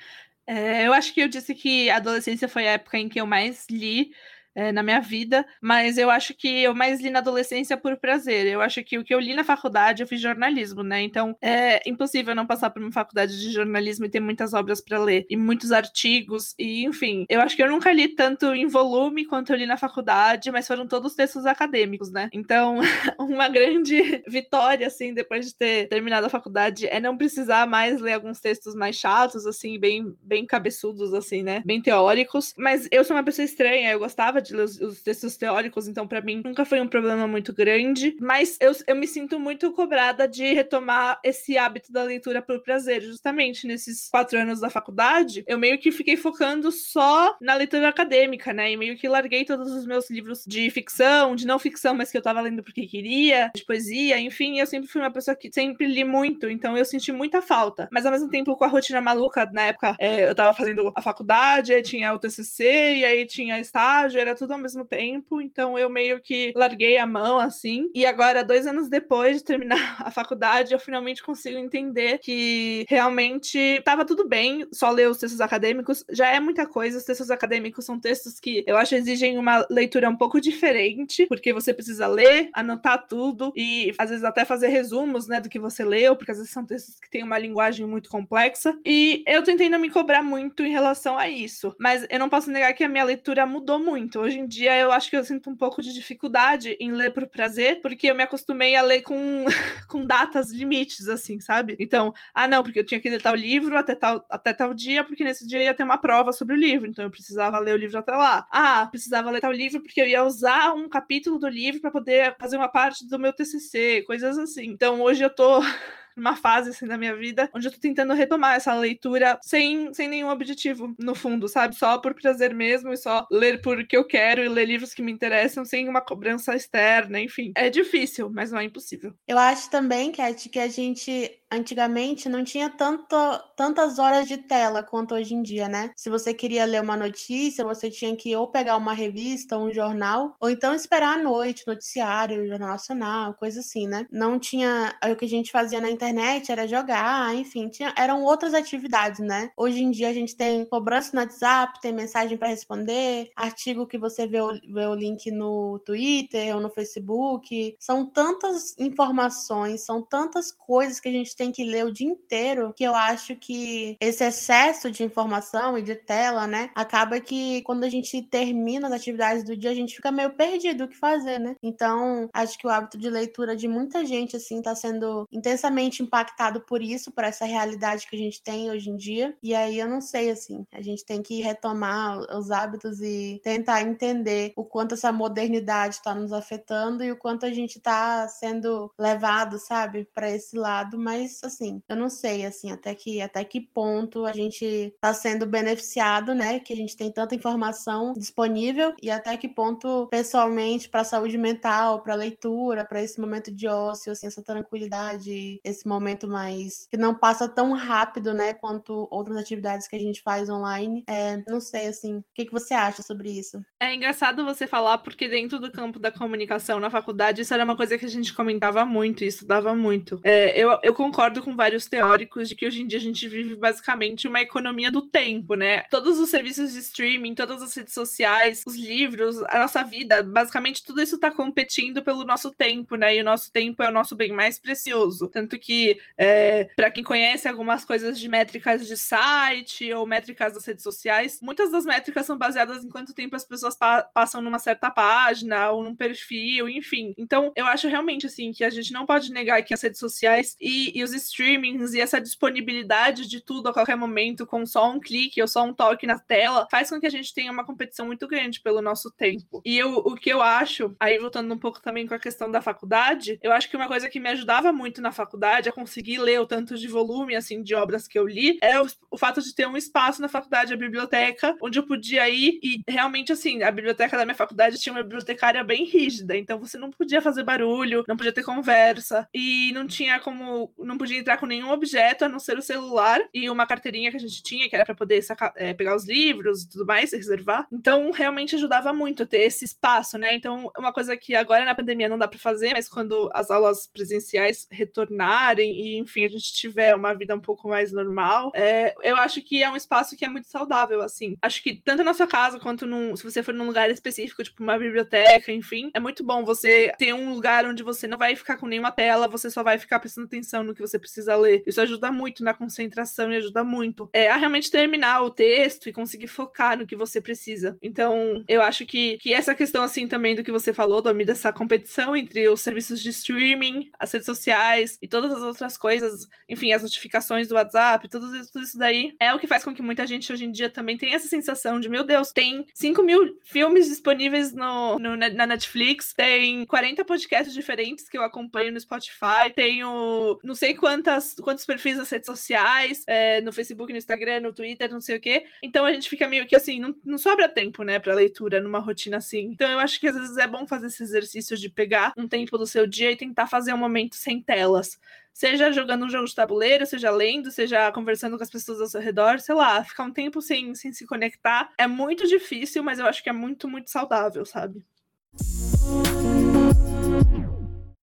É, eu acho que eu disse que a adolescência foi a época em que eu mais li é, na minha vida, mas eu acho que eu mais li na adolescência por prazer. Eu acho que o que eu li na faculdade eu fiz jornalismo, né? Então é impossível não passar por uma faculdade de jornalismo e ter muitas obras para ler e muitos artigos e enfim. Eu acho que eu nunca li tanto em volume quanto eu li na faculdade, mas foram todos textos acadêmicos, né? Então uma grande vitória assim depois de ter terminado a faculdade é não precisar mais ler alguns textos mais chatos assim, bem bem cabeçudos assim, né? Bem teóricos. Mas eu sou uma pessoa estranha, eu gostava de ler os, os textos teóricos, então para mim nunca foi um problema muito grande. Mas eu, eu me sinto muito cobrada de retomar esse hábito da leitura por prazer. Justamente nesses quatro anos da faculdade, eu meio que fiquei focando só na leitura acadêmica, né? E meio que larguei todos os meus livros de ficção, de não ficção, mas que eu tava lendo porque queria, de poesia, enfim. Eu sempre fui uma pessoa que sempre li muito, então eu senti muita falta. Mas ao mesmo tempo, com a rotina maluca, na época, é, eu tava fazendo a faculdade, aí tinha o TCC, e aí tinha estágio, era tudo ao mesmo tempo, então eu meio que larguei a mão assim. E agora, dois anos depois de terminar a faculdade, eu finalmente consigo entender que realmente estava tudo bem só ler os textos acadêmicos, já é muita coisa. Os textos acadêmicos são textos que eu acho exigem uma leitura um pouco diferente, porque você precisa ler, anotar tudo e às vezes até fazer resumos, né, do que você leu, porque às vezes são textos que têm uma linguagem muito complexa. E eu tentei não me cobrar muito em relação a isso, mas eu não posso negar que a minha leitura mudou muito. Hoje em dia eu acho que eu sinto um pouco de dificuldade em ler por prazer, porque eu me acostumei a ler com, com datas limites, assim, sabe? Então, ah, não, porque eu tinha que ler tal livro até tal, até tal dia, porque nesse dia ia ter uma prova sobre o livro, então eu precisava ler o livro até lá. Ah, precisava ler tal livro porque eu ia usar um capítulo do livro para poder fazer uma parte do meu TCC, coisas assim. Então, hoje eu tô numa fase assim da minha vida onde eu tô tentando retomar essa leitura sem, sem nenhum objetivo no fundo, sabe? Só por prazer mesmo e só ler porque eu quero e ler livros que me interessam sem uma cobrança externa, enfim. É difícil, mas não é impossível. Eu acho também, Kat, que a gente antigamente não tinha tanto, tantas horas de tela quanto hoje em dia, né? Se você queria ler uma notícia, você tinha que ou pegar uma revista, um jornal, ou então esperar à noite, noticiário, jornal nacional, coisa assim, né? Não tinha. O que a gente fazia na internet era jogar, enfim, tinha, eram outras atividades, né? Hoje em dia a gente tem cobrança no WhatsApp, tem mensagem para responder, artigo que você vê o, vê o link no Twitter ou no Facebook. São tantas informações, são tantas coisas que a gente tem que ler o dia inteiro, que eu acho que esse excesso de informação e de tela, né, acaba que quando a gente termina as atividades do dia, a gente fica meio perdido o que fazer, né? Então, acho que o hábito de leitura de muita gente, assim, tá sendo intensamente impactado por isso, por essa realidade que a gente tem hoje em dia. E aí eu não sei, assim, a gente tem que retomar os hábitos e tentar entender o quanto essa modernidade está nos afetando e o quanto a gente está sendo levado, sabe, para esse lado, mas mas assim, eu não sei assim até que até que ponto a gente está sendo beneficiado, né? Que a gente tem tanta informação disponível e até que ponto pessoalmente para saúde mental, para leitura, para esse momento de ócio, assim, essa tranquilidade, esse momento mais que não passa tão rápido, né, quanto outras atividades que a gente faz online. É, não sei assim, o que, que você acha sobre isso? É engraçado você falar porque dentro do campo da comunicação na faculdade isso era uma coisa que a gente comentava muito e estudava muito. É, eu, eu concordo concordo com vários teóricos de que hoje em dia a gente vive basicamente uma economia do tempo, né? Todos os serviços de streaming, todas as redes sociais, os livros, a nossa vida, basicamente tudo isso está competindo pelo nosso tempo, né? E o nosso tempo é o nosso bem mais precioso. Tanto que, é, para quem conhece algumas coisas de métricas de site ou métricas das redes sociais, muitas das métricas são baseadas em quanto tempo as pessoas pa passam numa certa página ou num perfil, enfim. Então, eu acho realmente assim que a gente não pode negar que as redes sociais e, e os streamings e essa disponibilidade de tudo a qualquer momento, com só um clique ou só um toque na tela, faz com que a gente tenha uma competição muito grande pelo nosso tempo. E eu, o que eu acho, aí voltando um pouco também com a questão da faculdade, eu acho que uma coisa que me ajudava muito na faculdade a conseguir ler o tanto de volume, assim, de obras que eu li, é o, o fato de ter um espaço na faculdade, a biblioteca, onde eu podia ir e realmente, assim, a biblioteca da minha faculdade tinha uma bibliotecária bem rígida, então você não podia fazer barulho, não podia ter conversa, e não tinha como, não podia entrar com nenhum objeto a não ser o celular e uma carteirinha que a gente tinha, que era para poder sacar, é, pegar os livros e tudo mais, reservar. Então, realmente ajudava muito ter esse espaço, né? Então, uma coisa que agora na pandemia não dá para fazer, mas quando as aulas presenciais retornarem e, enfim, a gente tiver uma vida um pouco mais normal, é, eu acho que é um espaço que é muito saudável, assim. Acho que tanto na sua casa quanto num, se você for num lugar específico, tipo uma biblioteca, enfim, é muito bom você ter um lugar onde você não vai ficar com nenhuma tela, você só vai ficar prestando atenção no que você precisa ler. Isso ajuda muito na concentração e ajuda muito é, a realmente terminar o texto e conseguir focar no que você precisa. Então, eu acho que, que essa questão, assim, também do que você falou, Domi, dessa competição entre os serviços de streaming, as redes sociais e todas as outras coisas, enfim, as notificações do WhatsApp, tudo isso, tudo isso daí, é o que faz com que muita gente hoje em dia também tenha essa sensação de, meu Deus, tem 5 mil filmes disponíveis no, no na Netflix, tem 40 podcasts diferentes que eu acompanho no Spotify, tenho não sei quantas, quantos perfis nas redes sociais, é, no Facebook, no Instagram, no Twitter, não sei o quê. Então a gente fica meio que assim, não, não sobra tempo, né, pra leitura numa rotina assim. Então eu acho que às vezes é bom fazer esse exercício de pegar um tempo do seu dia e tentar fazer um momento sem telas seja jogando um jogo de tabuleiro, seja lendo, seja conversando com as pessoas ao seu redor, sei lá, ficar um tempo sem, sem se conectar é muito difícil, mas eu acho que é muito, muito saudável, sabe?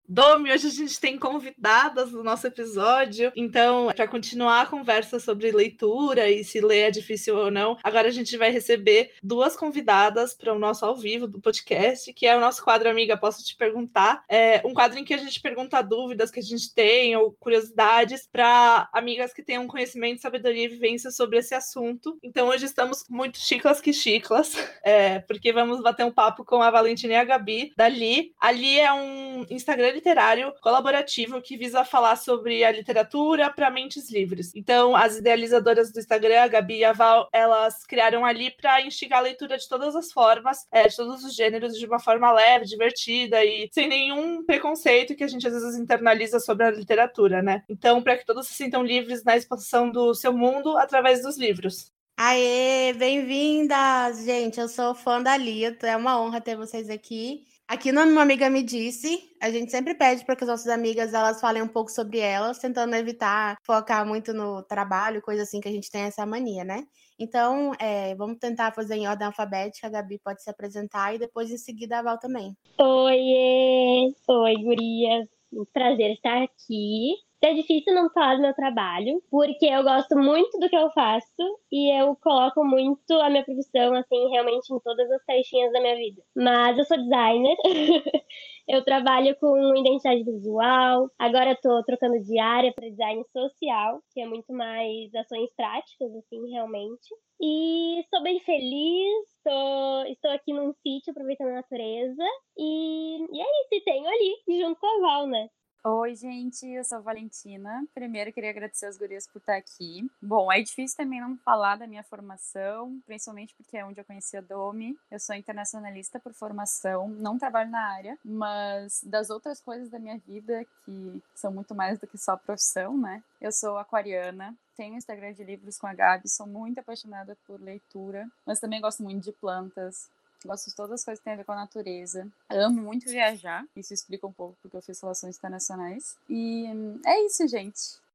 Domi, hoje a gente tem convidadas no nosso episódio, então, para continuar a conversa sobre leitura e se ler é difícil ou não, agora a gente vai receber duas convidadas para o nosso ao vivo do podcast, que é o nosso quadro Amiga Posso Te Perguntar. É um quadro em que a gente pergunta dúvidas que a gente tem ou curiosidades para amigas que tenham conhecimento, sabedoria e vivência sobre esse assunto. Então, hoje estamos muito chiclas que chiclas, é, porque vamos bater um papo com a Valentina e a Gabi, da Li. A Li é um Instagram literário colaborativo que visa falar sobre a literatura para mentes livres. Então, as idealizadoras do Instagram, a Gabi e a Val, elas criaram ali para instigar a leitura de todas as formas, é, de todos os gêneros, de uma forma leve, divertida e sem nenhum preconceito que a gente às vezes internaliza sobre a literatura, né? Então, para que todos se sintam livres na expansão do seu mundo através dos livros. Aê, bem-vindas, gente. Eu sou fã da Lito, é uma honra ter vocês aqui. Aqui Uma Amiga Me Disse, a gente sempre pede para que as nossas amigas elas falem um pouco sobre elas, tentando evitar focar muito no trabalho, coisa assim que a gente tem essa mania, né? Então, é, vamos tentar fazer em ordem alfabética. A Gabi pode se apresentar e depois em seguida a Val também. Oi, oi, gurias. Um prazer estar aqui. É difícil não falar do meu trabalho, porque eu gosto muito do que eu faço e eu coloco muito a minha profissão, assim, realmente em todas as caixinhas da minha vida. Mas eu sou designer, eu trabalho com identidade visual, agora tô trocando de área para design social, que é muito mais ações práticas, assim, realmente. E sou bem feliz, tô, estou aqui num sítio aproveitando a natureza. E, e é isso, e tenho ali, junto com a Val, né? Oi, gente, eu sou Valentina. Primeiro, queria agradecer as gurias por estar aqui. Bom, é difícil também não falar da minha formação, principalmente porque é onde eu conheci a Domi. Eu sou internacionalista por formação, não trabalho na área, mas das outras coisas da minha vida, que são muito mais do que só profissão, né? Eu sou aquariana, tenho Instagram de livros com a Gabi, sou muito apaixonada por leitura, mas também gosto muito de plantas, Gosto de todas as coisas que têm a ver com a natureza. amo muito viajar. Isso explica um pouco porque eu fiz relações internacionais. E é isso, gente.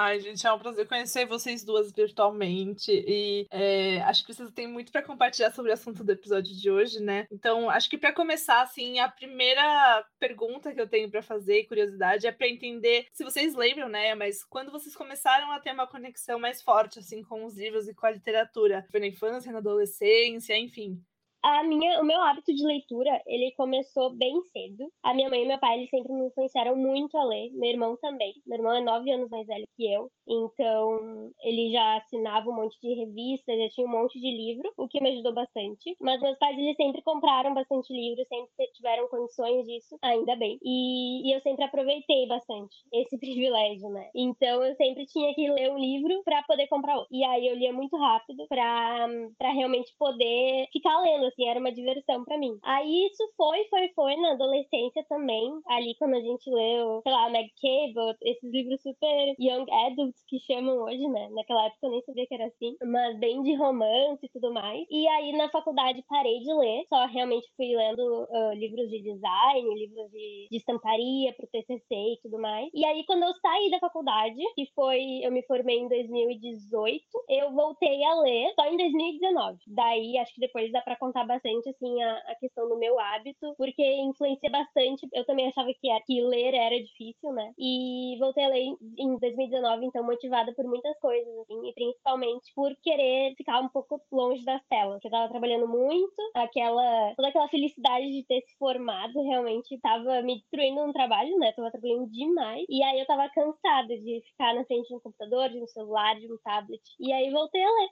Ai, gente, é um prazer conhecer vocês duas virtualmente. E é, acho que vocês têm muito para compartilhar sobre o assunto do episódio de hoje, né? Então, acho que para começar, assim, a primeira pergunta que eu tenho para fazer, curiosidade, é para entender se vocês lembram, né? Mas quando vocês começaram a ter uma conexão mais forte, assim, com os livros e com a literatura? Foi na infância, na adolescência, enfim a minha, o meu hábito de leitura, ele começou bem cedo. A minha mãe e meu pai, eles sempre me influenciaram muito a ler. Meu irmão também. Meu irmão é nove anos mais velho que eu. Então, ele já assinava um monte de revistas, já tinha um monte de livro, o que me ajudou bastante. Mas meus pais, eles sempre compraram bastante livro, sempre tiveram condições disso, ainda bem. E, e eu sempre aproveitei bastante esse privilégio, né? Então, eu sempre tinha que ler um livro para poder comprar outro. E aí, eu lia muito rápido para realmente poder ficar lendo assim, era uma diversão para mim. Aí isso foi, foi, foi na adolescência também, ali quando a gente leu, sei lá, Meg Cable, esses livros super young adults que chamam hoje, né? Naquela época eu nem sabia que era assim, mas bem de romance e tudo mais. E aí na faculdade parei de ler, só realmente fui lendo uh, livros de design, livros de, de estamparia pro TCC e tudo mais. E aí quando eu saí da faculdade, que foi, eu me formei em 2018, eu voltei a ler só em 2019. Daí acho que depois dá pra contar bastante, assim, a, a, questão do meu hábito, porque influencia bastante. Eu também achava que, era, que ler era difícil, né? E voltei a ler em 2019, então, motivada por muitas coisas, assim, e principalmente por querer ficar um pouco longe das telas. Eu tava trabalhando muito, aquela, toda aquela felicidade de ter se formado realmente tava me destruindo no trabalho, né? Tava trabalhando demais. E aí eu tava cansada de ficar na frente de um computador, de um celular, de um tablet. E aí voltei a ler.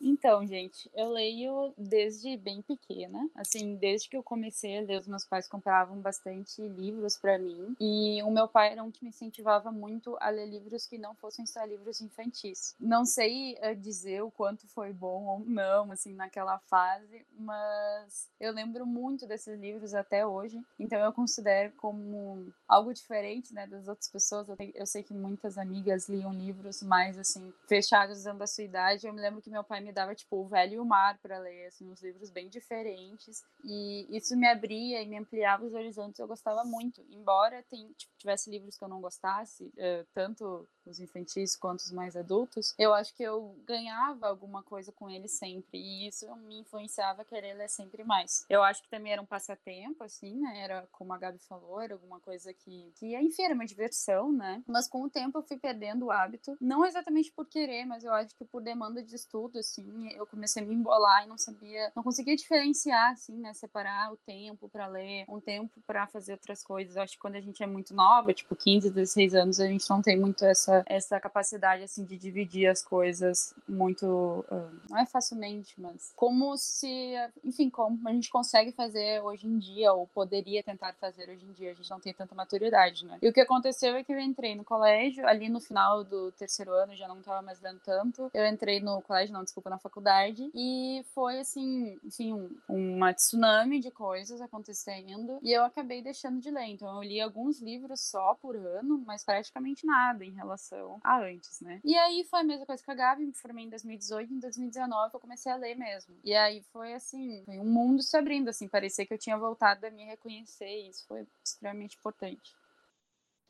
Então, gente, eu leio desde bem pequena. Assim, desde que eu comecei a ler, os meus pais compravam bastante livros para mim. E o meu pai era um que me incentivava muito a ler livros que não fossem só livros infantis. Não sei uh, dizer o quanto foi bom ou não, assim, naquela fase, mas eu lembro muito desses livros até hoje. Então, eu considero como algo diferente, né, das outras pessoas. Eu, sei que muitas amigas liam livros mais, assim, fechados dentro da sua idade. Eu me lembro que meu pai me me dava, tipo, O Velho e o Mar para ler, assim, uns livros bem diferentes. E isso me abria e me ampliava os horizontes. Eu gostava muito. Embora tem, tipo, tivesse livros que eu não gostasse, uh, tanto os infantis quanto os mais adultos, eu acho que eu ganhava alguma coisa com eles sempre. E isso me influenciava a querer ler sempre mais. Eu acho que também era um passatempo, assim, né? Era, como a Gabi falou, era alguma coisa que, que enfim, era uma diversão, né? Mas com o tempo eu fui perdendo o hábito. Não exatamente por querer, mas eu acho que por demanda de estudo, assim, eu comecei a me embolar e não sabia, não conseguia diferenciar, assim, né? Separar o tempo para ler, um tempo para fazer outras coisas. Eu acho que quando a gente é muito nova, tipo 15, 16 anos, a gente não tem muito essa, essa capacidade, assim, de dividir as coisas muito. Uh, não é facilmente, mas como se. Enfim, como a gente consegue fazer hoje em dia, ou poderia tentar fazer hoje em dia. A gente não tem tanta maturidade, né? E o que aconteceu é que eu entrei no colégio, ali no final do terceiro ano, já não tava mais dando tanto. Eu entrei no colégio, não, desculpa, na faculdade. E foi, assim, enfim, um, uma tsunami de coisas acontecendo. E eu acabei deixando de ler. Então, eu li alguns livros só por ano, mas praticamente nada em relação a antes, né? E aí foi a mesma coisa que a Gabi, me formei em 2018, em 2019 eu comecei a ler mesmo. E aí foi assim, foi um mundo se abrindo, assim, parecia que eu tinha voltado a me reconhecer e isso foi extremamente importante.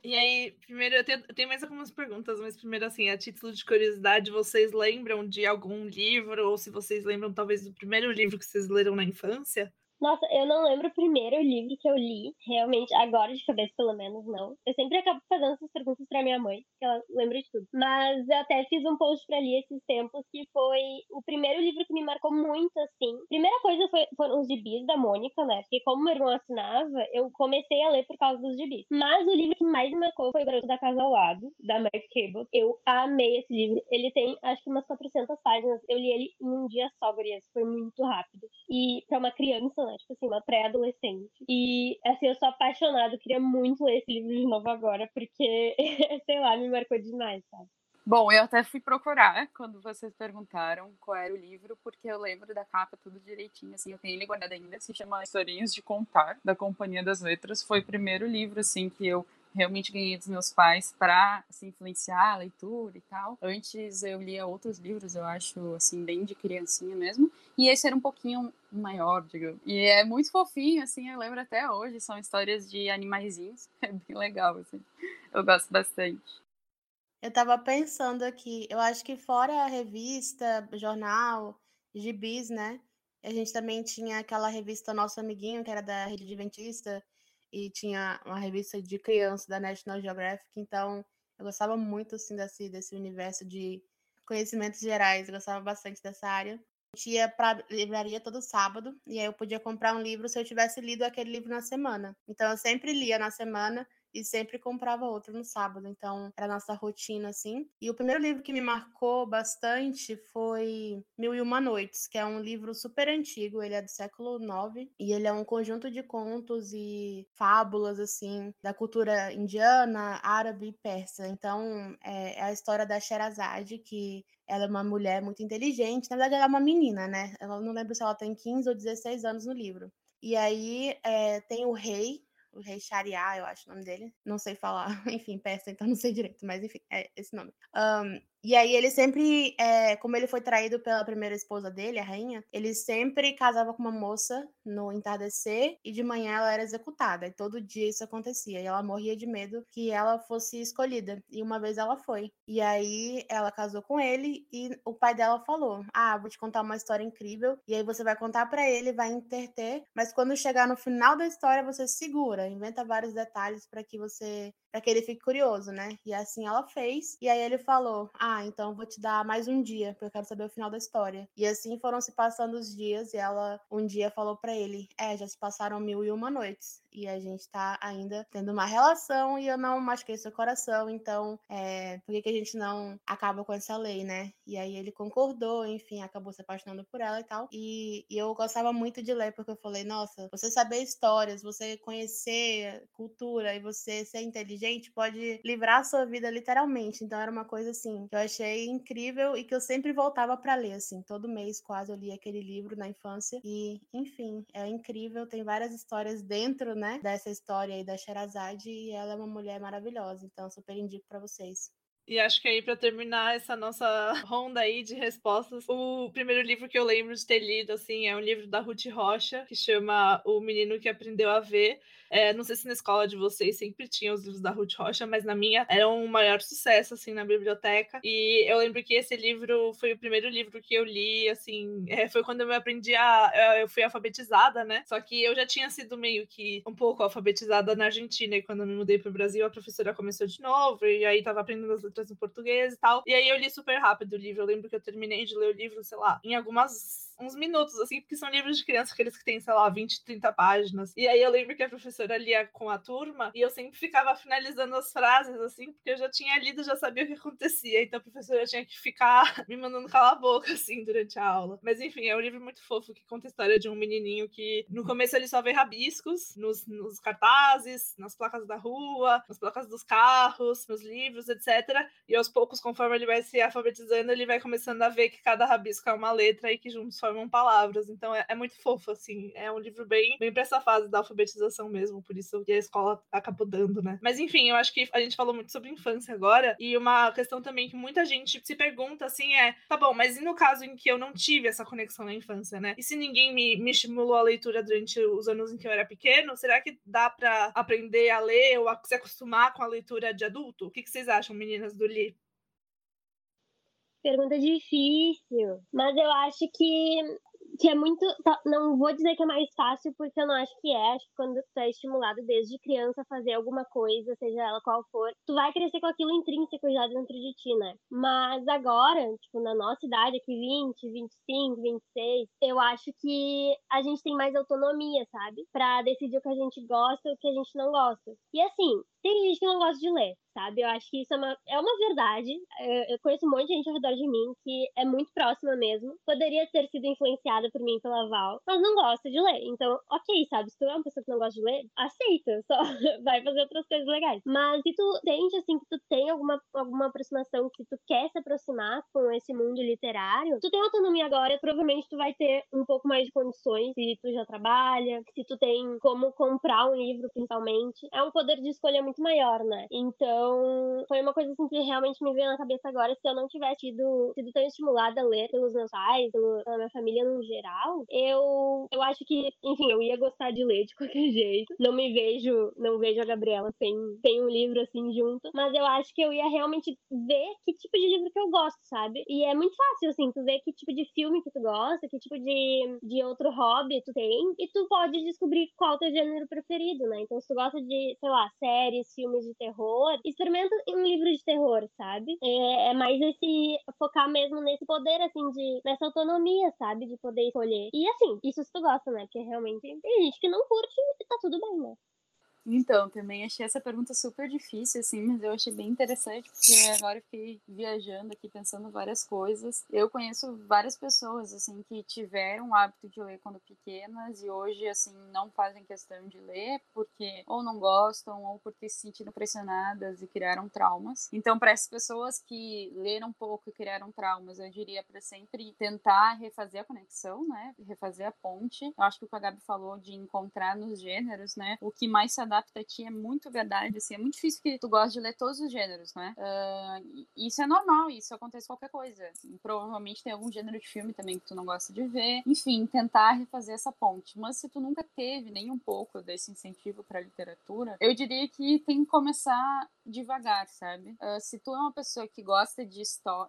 E aí, primeiro, eu tenho, eu tenho, mais algumas perguntas, mas primeiro, assim, a título de curiosidade, vocês lembram de algum livro, ou se vocês lembram, talvez, do primeiro livro que vocês leram na infância? Nossa, eu não lembro o primeiro livro que eu li, realmente, agora de cabeça pelo menos não. Eu sempre acabo fazendo essas perguntas pra minha mãe, que ela lembra de tudo. Mas eu até fiz um post pra ler esses tempos, que foi o primeiro livro que me marcou muito, assim. Primeira coisa foi, foram os gibis da Mônica, né? Porque como meu irmão assinava, eu comecei a ler por causa dos gibis. Mas o livro que mais me marcou foi O Garoto da Casa ao Lado, da Mary Cable. Eu amei esse livro. Ele tem, acho que umas 400 páginas. Eu li ele em um dia só, gurias. Foi muito rápido. E pra uma criança, né? Tipo assim, uma pré-adolescente. E, assim, eu sou apaixonada, eu queria muito ler esse livro de novo agora, porque, sei lá, me marcou demais, sabe? Bom, eu até fui procurar quando vocês perguntaram qual era o livro, porque eu lembro da capa tudo direitinho, assim, eu tenho ele guardado ainda, se chama Historinhas de Contar, da Companhia das Letras. Foi o primeiro livro, assim, que eu realmente ganhei dos meus pais para assim, influenciar a leitura e tal. Antes eu lia outros livros, eu acho, assim, bem de criancinha mesmo. E esse era um pouquinho maior, digo. E é muito fofinho, assim, eu lembro até hoje. São histórias de animaizinhos. É bem legal, assim. Eu gosto bastante. Eu tava pensando aqui, eu acho que fora revista, jornal, gibis, né? A gente também tinha aquela revista Nosso Amiguinho, que era da Rede Adventista, e tinha uma revista de criança da National Geographic, então eu gostava muito assim desse, desse universo de conhecimentos gerais, eu gostava bastante dessa área. Gente ia para livraria todo sábado e aí eu podia comprar um livro se eu tivesse lido aquele livro na semana. Então eu sempre lia na semana e sempre comprava outro no sábado. Então, era a nossa rotina, assim. E o primeiro livro que me marcou bastante foi Mil e Uma Noites, que é um livro super antigo, ele é do século IX, e ele é um conjunto de contos e fábulas, assim, da cultura indiana, árabe e persa. Então, é, é a história da Sherazade, que ela é uma mulher muito inteligente. Na verdade, ela é uma menina, né? Eu não lembro se ela tem 15 ou 16 anos no livro. E aí é, tem o rei, o rei eu acho o nome dele. Não sei falar, enfim, peça, então não sei direito, mas enfim, é esse nome. Um, e aí ele sempre, é, como ele foi traído pela primeira esposa dele, a rainha, ele sempre casava com uma moça no entardecer e de manhã ela era executada. E todo dia isso acontecia. E ela morria de medo que ela fosse escolhida. E uma vez ela foi. E aí ela casou com ele e o pai dela falou: "Ah, vou te contar uma história incrível e aí você vai contar para ele, vai interter, mas quando chegar no final da história você segura, inventa vários detalhes para que você para que ele fique curioso, né? E assim ela fez. E aí ele falou: Ah, então vou te dar mais um dia, porque eu quero saber o final da história. E assim foram se passando os dias, e ela um dia falou para ele: É, já se passaram mil e uma noites. E a gente tá ainda tendo uma relação e eu não machuquei seu coração, então é, por que, que a gente não acaba com essa lei, né? E aí ele concordou, enfim, acabou se apaixonando por ela e tal. E, e eu gostava muito de ler, porque eu falei: Nossa, você saber histórias, você conhecer cultura e você ser inteligente gente pode livrar a sua vida literalmente. Então era uma coisa assim que eu achei incrível e que eu sempre voltava para ler assim. Todo mês quase eu li aquele livro na infância e, enfim, é incrível, tem várias histórias dentro, né, dessa história aí da Sherazade e ela é uma mulher maravilhosa. Então super indico para vocês. E acho que aí, para terminar essa nossa ronda aí de respostas, o primeiro livro que eu lembro de ter lido, assim, é um livro da Ruth Rocha, que chama O Menino que Aprendeu a Ver. É, não sei se na escola de vocês sempre tinham os livros da Ruth Rocha, mas na minha era um maior sucesso, assim, na biblioteca. E eu lembro que esse livro foi o primeiro livro que eu li, assim, é, foi quando eu me aprendi a. Eu fui alfabetizada, né? Só que eu já tinha sido meio que um pouco alfabetizada na Argentina, e quando eu me mudei para o Brasil, a professora começou de novo, e aí tava aprendendo as letras em português e tal. E aí eu li super rápido o livro. Eu lembro que eu terminei de ler o livro, sei lá, em algumas uns minutos, assim, porque são livros de criança, aqueles que têm, sei lá, 20, 30 páginas. E aí eu lembro que a professora lia com a turma e eu sempre ficava finalizando as frases, assim, porque eu já tinha lido, já sabia o que acontecia. Então a professora tinha que ficar me mandando calar a boca, assim, durante a aula. Mas enfim, é um livro muito fofo que conta a história de um menininho que no começo ele só vê rabiscos nos, nos cartazes, nas placas da rua, nas placas dos carros, nos livros, etc. E aos poucos, conforme ele vai se alfabetizando, ele vai começando a ver que cada rabisco é uma letra e que juntos formam palavras. Então é, é, muito fofo, assim. É um livro bem, bem pra essa fase da alfabetização mesmo, por isso que a escola acabou dando, né? Mas enfim, eu acho que a gente falou muito sobre infância agora, e uma questão também que muita gente se pergunta, assim, é: tá bom, mas e no caso em que eu não tive essa conexão na infância, né? E se ninguém me, me estimulou a leitura durante os anos em que eu era pequeno, será que dá para aprender a ler ou a se acostumar com a leitura de adulto? O que, que vocês acham, meninas do Li? Pergunta difícil, mas eu acho que que é muito. Tá, não vou dizer que é mais fácil, porque eu não acho que é. Acho que quando tu é estimulado desde criança a fazer alguma coisa, seja ela qual for, tu vai crescer com aquilo intrínseco já dentro de ti, né? Mas agora, tipo, na nossa idade, aqui 20, 25, 26, eu acho que a gente tem mais autonomia, sabe? Pra decidir o que a gente gosta e o que a gente não gosta. E assim, tem gente que não gosta de ler, sabe? Eu acho que isso é uma, é uma verdade. Eu conheço um monte de gente ao redor de mim que é muito próxima mesmo. Poderia ter sido influenciada por mim pela Val, mas não gosta de ler. Então, ok, sabe? Se tu é uma pessoa que não gosta de ler, aceita. Só vai fazer outras coisas legais. Mas se tu sente, assim, que tu tem alguma, alguma aproximação, que tu quer se aproximar com esse mundo literário, tu tem autonomia agora, provavelmente tu vai ter um pouco mais de condições se tu já trabalha, se tu tem como comprar um livro, principalmente. É um poder de escolha muito maior, né? Então, foi uma coisa assim que realmente me veio na cabeça agora. Se eu não tivesse sido, tão estimulada a ler pelos meus pais, pela minha família no geral, eu, eu acho que, enfim, eu ia gostar de ler de qualquer jeito. Não me vejo, não vejo a Gabriela sem, sem um livro assim junto, mas eu acho que eu ia realmente ver que tipo de livro que eu gosto, sabe? E é muito fácil, assim, tu ver que tipo de filme que tu gosta, que tipo de, de outro hobby tu tem, e tu pode descobrir qual teu gênero preferido, né? Então, se tu gosta de, sei lá, série filmes de terror, experimenta um livro de terror, sabe? É, é mais esse focar mesmo nesse poder, assim, de nessa autonomia, sabe? De poder escolher. E assim, isso se tu gosta, né? Porque realmente tem gente que não curte e tá tudo bem, né? Então, também achei essa pergunta super difícil, assim, mas eu achei bem interessante, porque agora eu fiquei viajando aqui, pensando várias coisas. Eu conheço várias pessoas, assim, que tiveram o hábito de ler quando pequenas e hoje, assim, não fazem questão de ler porque ou não gostam ou por ter se sentido pressionadas e criaram traumas. Então, para essas pessoas que leram pouco e criaram traumas, eu diria para sempre tentar refazer a conexão, né? Refazer a ponte. Eu acho que o que a Gabi falou de encontrar nos gêneros, né? O que mais se adapta adapta a ti é muito verdade, assim, é muito difícil que tu goste de ler todos os gêneros, né? Uh, isso é normal, isso acontece qualquer coisa. Provavelmente tem algum gênero de filme também que tu não gosta de ver. Enfim, tentar refazer essa ponte. Mas se tu nunca teve nem um pouco desse incentivo para literatura, eu diria que tem que começar devagar, sabe? Uh, se tu é uma pessoa que gosta de,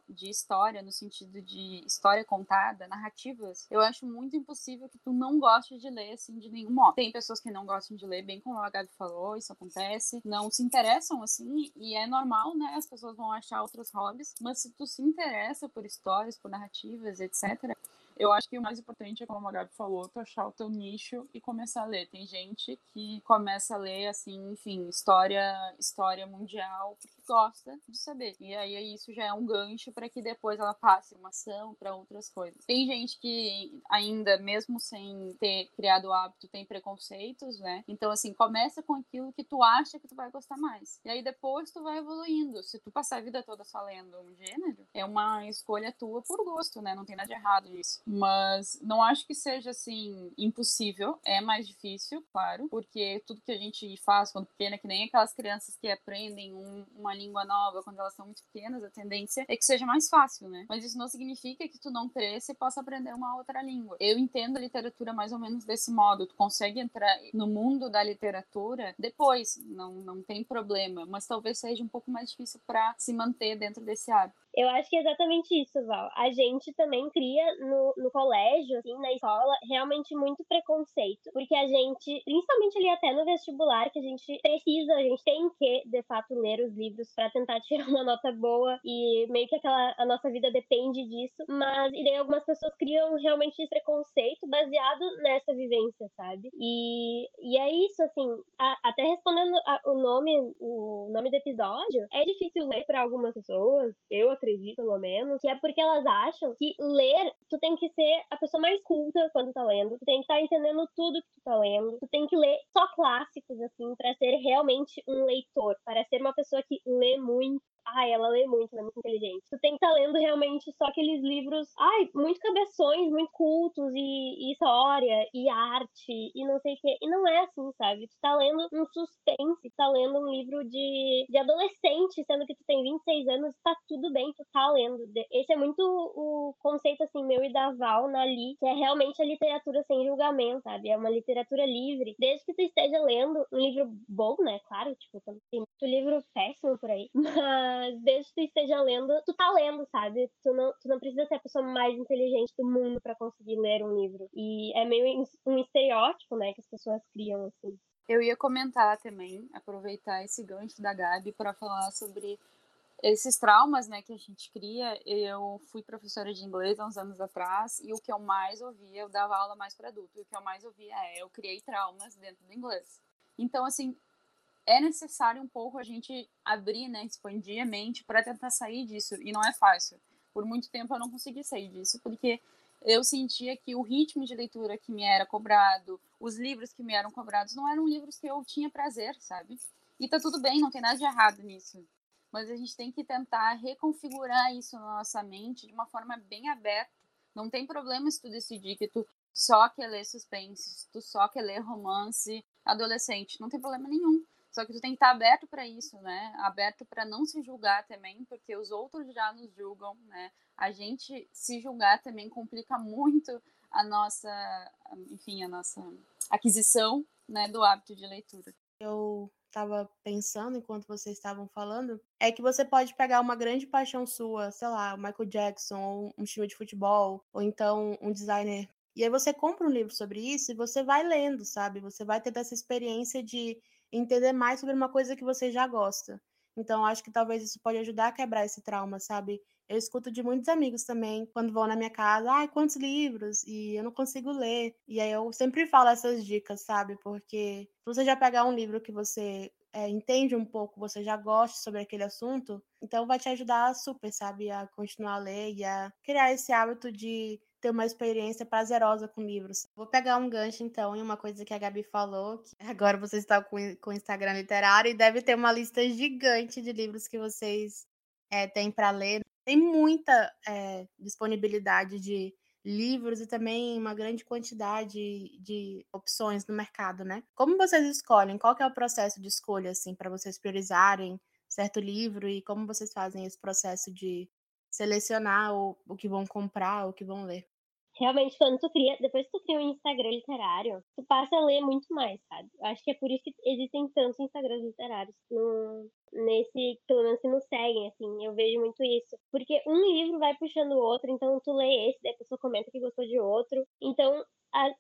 de história, no sentido de história contada, narrativas, eu acho muito impossível que tu não goste de ler, assim, de nenhum modo. Tem pessoas que não gostam de ler, bem como a Gabi falou, isso acontece, não se interessam, assim, e é normal, né? As pessoas vão achar outros hobbies, mas se tu se interessa por histórias, por narrativas, etc., eu acho que o mais importante é, como a Gabi falou, tu achar o teu nicho e começar a ler. Tem gente que começa a ler, assim, enfim, história, história mundial, porque gosta de saber. E aí isso já é um gancho para que depois ela passe uma ação para outras coisas. Tem gente que ainda, mesmo sem ter criado o hábito, tem preconceitos, né? Então, assim, começa com aquilo que tu acha que tu vai gostar mais. E aí depois tu vai evoluindo. Se tu passar a vida toda só lendo um gênero, é uma escolha tua por gosto, né? Não tem nada de errado nisso. Mas não acho que seja assim impossível, é mais difícil, claro, porque tudo que a gente faz quando pequena, que nem aquelas crianças que aprendem um, uma língua nova quando elas são muito pequenas, a tendência é que seja mais fácil, né? Mas isso não significa que tu não cresça e possa aprender uma outra língua. Eu entendo a literatura mais ou menos desse modo, tu consegue entrar no mundo da literatura depois, não, não tem problema, mas talvez seja um pouco mais difícil para se manter dentro desse hábito. Eu acho que é exatamente isso, Val. A gente também cria no, no colégio, assim, na escola, realmente muito preconceito. Porque a gente, principalmente ali até no vestibular, que a gente precisa, a gente tem que, de fato, ler os livros para tentar tirar uma nota boa e meio que aquela, a nossa vida depende disso. Mas, e daí algumas pessoas criam realmente esse preconceito baseado nessa vivência, sabe? E, e é isso, assim, a, até respondendo a, o nome, o nome do episódio, é difícil ler para algumas pessoas, eu acredito, pelo menos, que é porque elas acham que ler, tu tem que ser a pessoa mais culta quando tá lendo, tu tem que estar tá entendendo tudo que tu tá lendo, tu tem que ler só clássicos, assim, para ser realmente um leitor, para ser uma pessoa que lê muito, ai, ela lê muito, ela é muito inteligente. Tu tem que estar tá lendo realmente só aqueles livros, ai, muito cabeções, muito cultos, e, e, história, e arte, e não sei o quê. E não é assim, sabe? Tu tá lendo um suspense, tá lendo um livro de, de adolescente, sendo que tu tem 26 anos, tá tudo bem, tu tá lendo. Esse é muito o conceito, assim, meu e da Val na Li, que é realmente a literatura sem julgamento, sabe? É uma literatura livre. Desde que tu esteja lendo um livro bom, né? Claro, tipo, tem muito livro péssimo por aí, mas mas desde que tu esteja lendo, tu tá lendo, sabe? Tu não, tu não precisa ser a pessoa mais inteligente do mundo para conseguir ler um livro. E é meio um estereótipo, né, que as pessoas criam, assim. Eu ia comentar também, aproveitar esse gancho da Gabi para falar sobre esses traumas, né, que a gente cria. Eu fui professora de inglês há uns anos atrás e o que eu mais ouvia, eu dava aula mais para adulto, e o que eu mais ouvia é eu criei traumas dentro do inglês. Então, assim, é necessário um pouco a gente abrir, né, expandir a mente para tentar sair disso, e não é fácil. Por muito tempo eu não consegui sair disso, porque eu sentia que o ritmo de leitura que me era cobrado, os livros que me eram cobrados, não eram livros que eu tinha prazer, sabe? E tá tudo bem, não tem nada de errado nisso. Mas a gente tem que tentar reconfigurar isso na nossa mente de uma forma bem aberta. Não tem problema se tu decidir que tu só quer ler suspense, se tu só quer ler romance adolescente, não tem problema nenhum. Só que tu tem que estar aberto para isso, né? Aberto para não se julgar também, porque os outros já nos julgam, né? A gente se julgar também complica muito a nossa, enfim, a nossa aquisição, né, do hábito de leitura. Eu estava pensando enquanto vocês estavam falando, é que você pode pegar uma grande paixão sua, sei lá, o Michael Jackson, ou um time de futebol, ou então um designer. E aí você compra um livro sobre isso e você vai lendo, sabe? Você vai ter essa experiência de entender mais sobre uma coisa que você já gosta. Então, acho que talvez isso pode ajudar a quebrar esse trauma, sabe? Eu escuto de muitos amigos também, quando vão na minha casa, ai, quantos livros? E eu não consigo ler. E aí eu sempre falo essas dicas, sabe? Porque se você já pegar um livro que você é, entende um pouco, você já gosta sobre aquele assunto, então vai te ajudar super, sabe? A continuar a ler e a criar esse hábito de ter uma experiência prazerosa com livros. Vou pegar um gancho, então, em uma coisa que a Gabi falou, que agora você está com o Instagram literário e deve ter uma lista gigante de livros que vocês é, têm para ler. Tem muita é, disponibilidade de livros e também uma grande quantidade de opções no mercado, né? Como vocês escolhem? Qual é o processo de escolha, assim, para vocês priorizarem certo livro e como vocês fazem esse processo de selecionar o, o que vão comprar, o que vão ler. Realmente, quando tu cria, depois que tu cria um Instagram literário, tu passa a ler muito mais, sabe? Eu acho que é por isso que existem tantos Instagrams literários no, nesse, pelo menos se nos seguem, assim, eu vejo muito isso. Porque um livro vai puxando o outro, então tu lê esse, daí a pessoa comenta que gostou de outro. Então,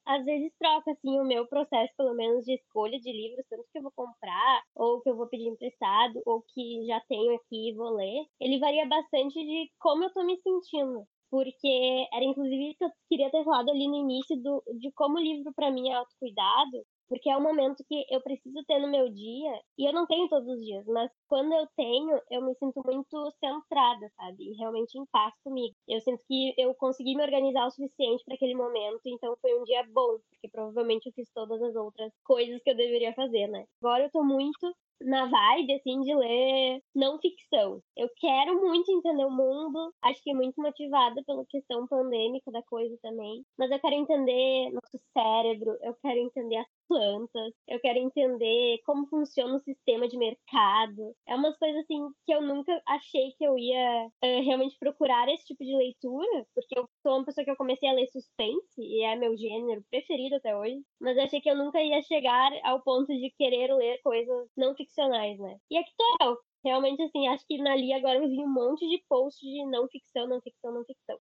às vezes troca assim o meu processo, pelo menos de escolha de livros, tanto que eu vou comprar, ou que eu vou pedir emprestado, ou que já tenho aqui e vou ler. Ele varia bastante de como eu tô me sentindo. Porque era inclusive que eu queria ter falado ali no início do, de como o livro para mim é autocuidado, porque é um momento que eu preciso ter no meu dia, e eu não tenho todos os dias, mas quando eu tenho, eu me sinto muito centrada, sabe? Realmente em paz comigo. Eu sinto que eu consegui me organizar o suficiente para aquele momento, então foi um dia bom, porque provavelmente eu fiz todas as outras coisas que eu deveria fazer, né? Agora eu tô muito na vibe, assim, de ler não ficção. Eu quero muito entender o mundo, acho que muito motivada pela questão pandêmica da coisa também, mas eu quero entender nosso cérebro, eu quero entender as plantas, eu quero entender como funciona o sistema de mercado. É umas coisas assim que eu nunca achei que eu ia uh, realmente procurar esse tipo de leitura, porque eu sou uma pessoa que eu comecei a ler suspense e é meu gênero preferido até hoje, mas eu achei que eu nunca ia chegar ao ponto de querer ler coisas não ficcionais, né? E aqui tô eu. Realmente, assim, acho que na Li agora eu vi um monte de posts de não ficção, não ficção, não ficção.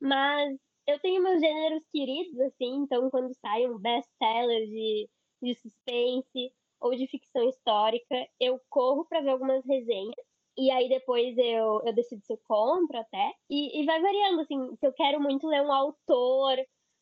Mas eu tenho meus gêneros queridos, assim, então quando sai um best-seller de, de suspense ou de ficção histórica, eu corro para ver algumas resenhas. E aí depois eu, eu decido se eu compro até. E, e vai variando, assim, se eu quero muito ler um autor.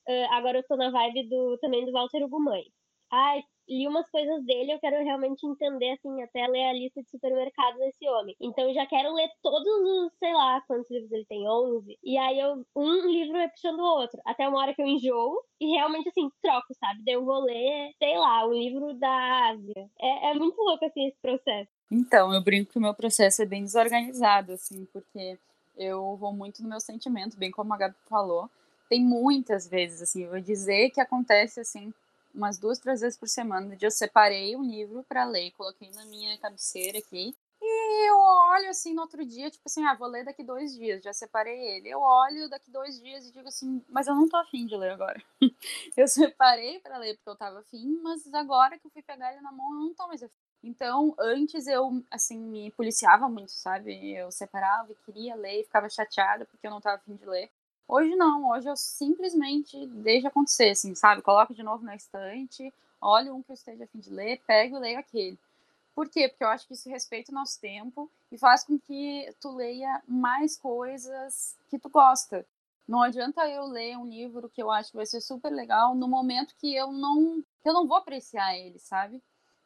Uh, agora eu tô na vibe do, também do Walter Ugumãe. Ai, li umas coisas dele, eu quero realmente entender, assim, até ler a lista de supermercados desse homem. Então eu já quero ler todos os, sei lá, quantos livros ele tem, 11. E aí eu, um livro é puxando o outro. Até uma hora que eu enjoo e realmente, assim, troco, sabe? Daí eu vou ler, sei lá, um livro da Ásia. É, é muito louco, assim, esse processo. Então, eu brinco que o meu processo é bem desorganizado, assim, porque eu vou muito no meu sentimento, bem como a Gabi falou. Tem muitas vezes, assim, eu vou dizer que acontece, assim, umas duas, três vezes por semana. Eu separei um livro para ler, coloquei na minha cabeceira aqui. E eu olho assim no outro dia, tipo assim, ah, vou ler daqui dois dias, já separei ele. Eu olho daqui dois dias e digo assim, mas eu não tô afim de ler agora. eu separei para ler porque eu tava afim, mas agora que eu fui pegar ele na mão, eu não tô mais afim. Então, antes eu, assim, me policiava muito, sabe? Eu separava e queria ler e ficava chateada porque eu não tava afim de ler. Hoje não, hoje eu simplesmente deixo acontecer, assim, sabe? Coloco de novo na estante, olho um que eu esteja a fim de ler, pego e leio aquele. Por quê? Porque eu acho que isso respeita o nosso tempo e faz com que tu leia mais coisas que tu gosta. Não adianta eu ler um livro que eu acho que vai ser super legal no momento que eu não que eu não vou apreciar ele, sabe?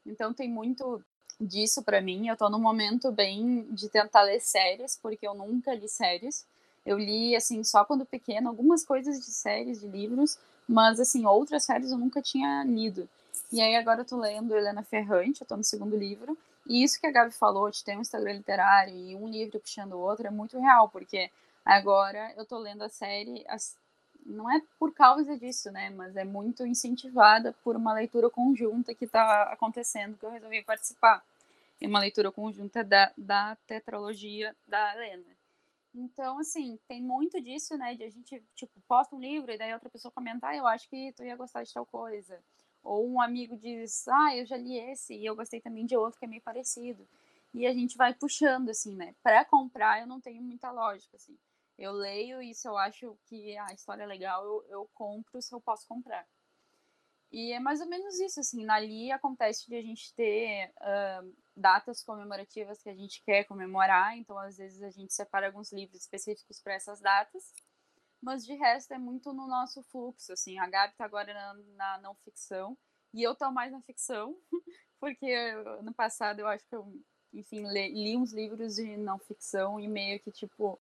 Então tem muito disso para mim. Eu tô num momento bem de tentar ler séries, porque eu nunca li séries. Eu li, assim, só quando pequena, algumas coisas de séries, de livros, mas, assim, outras séries eu nunca tinha lido. E aí agora eu tô lendo Helena Ferrante, eu tô no segundo livro, e isso que a Gabi falou, de ter um Instagram literário e um livro puxando o outro, é muito real, porque agora eu tô lendo a série, as... não é por causa disso, né, mas é muito incentivada por uma leitura conjunta que tá acontecendo, que eu resolvi participar. É uma leitura conjunta da, da tetralogia da Helena. Então, assim, tem muito disso, né? De a gente, tipo, posta um livro e daí outra pessoa comentar, ah, eu acho que tu ia gostar de tal coisa. Ou um amigo diz, ah, eu já li esse e eu gostei também de outro que é meio parecido. E a gente vai puxando, assim, né? Para comprar, eu não tenho muita lógica, assim. Eu leio e se eu acho que a história é legal, eu, eu compro se eu posso comprar. E é mais ou menos isso, assim, ali acontece de a gente ter uh, datas comemorativas que a gente quer comemorar, então às vezes a gente separa alguns livros específicos para essas datas, mas de resto é muito no nosso fluxo, assim, a Gabi tá agora na, na não ficção, e eu tô mais na ficção, porque no passado eu acho que eu, enfim, li, li uns livros de não ficção e meio que, tipo,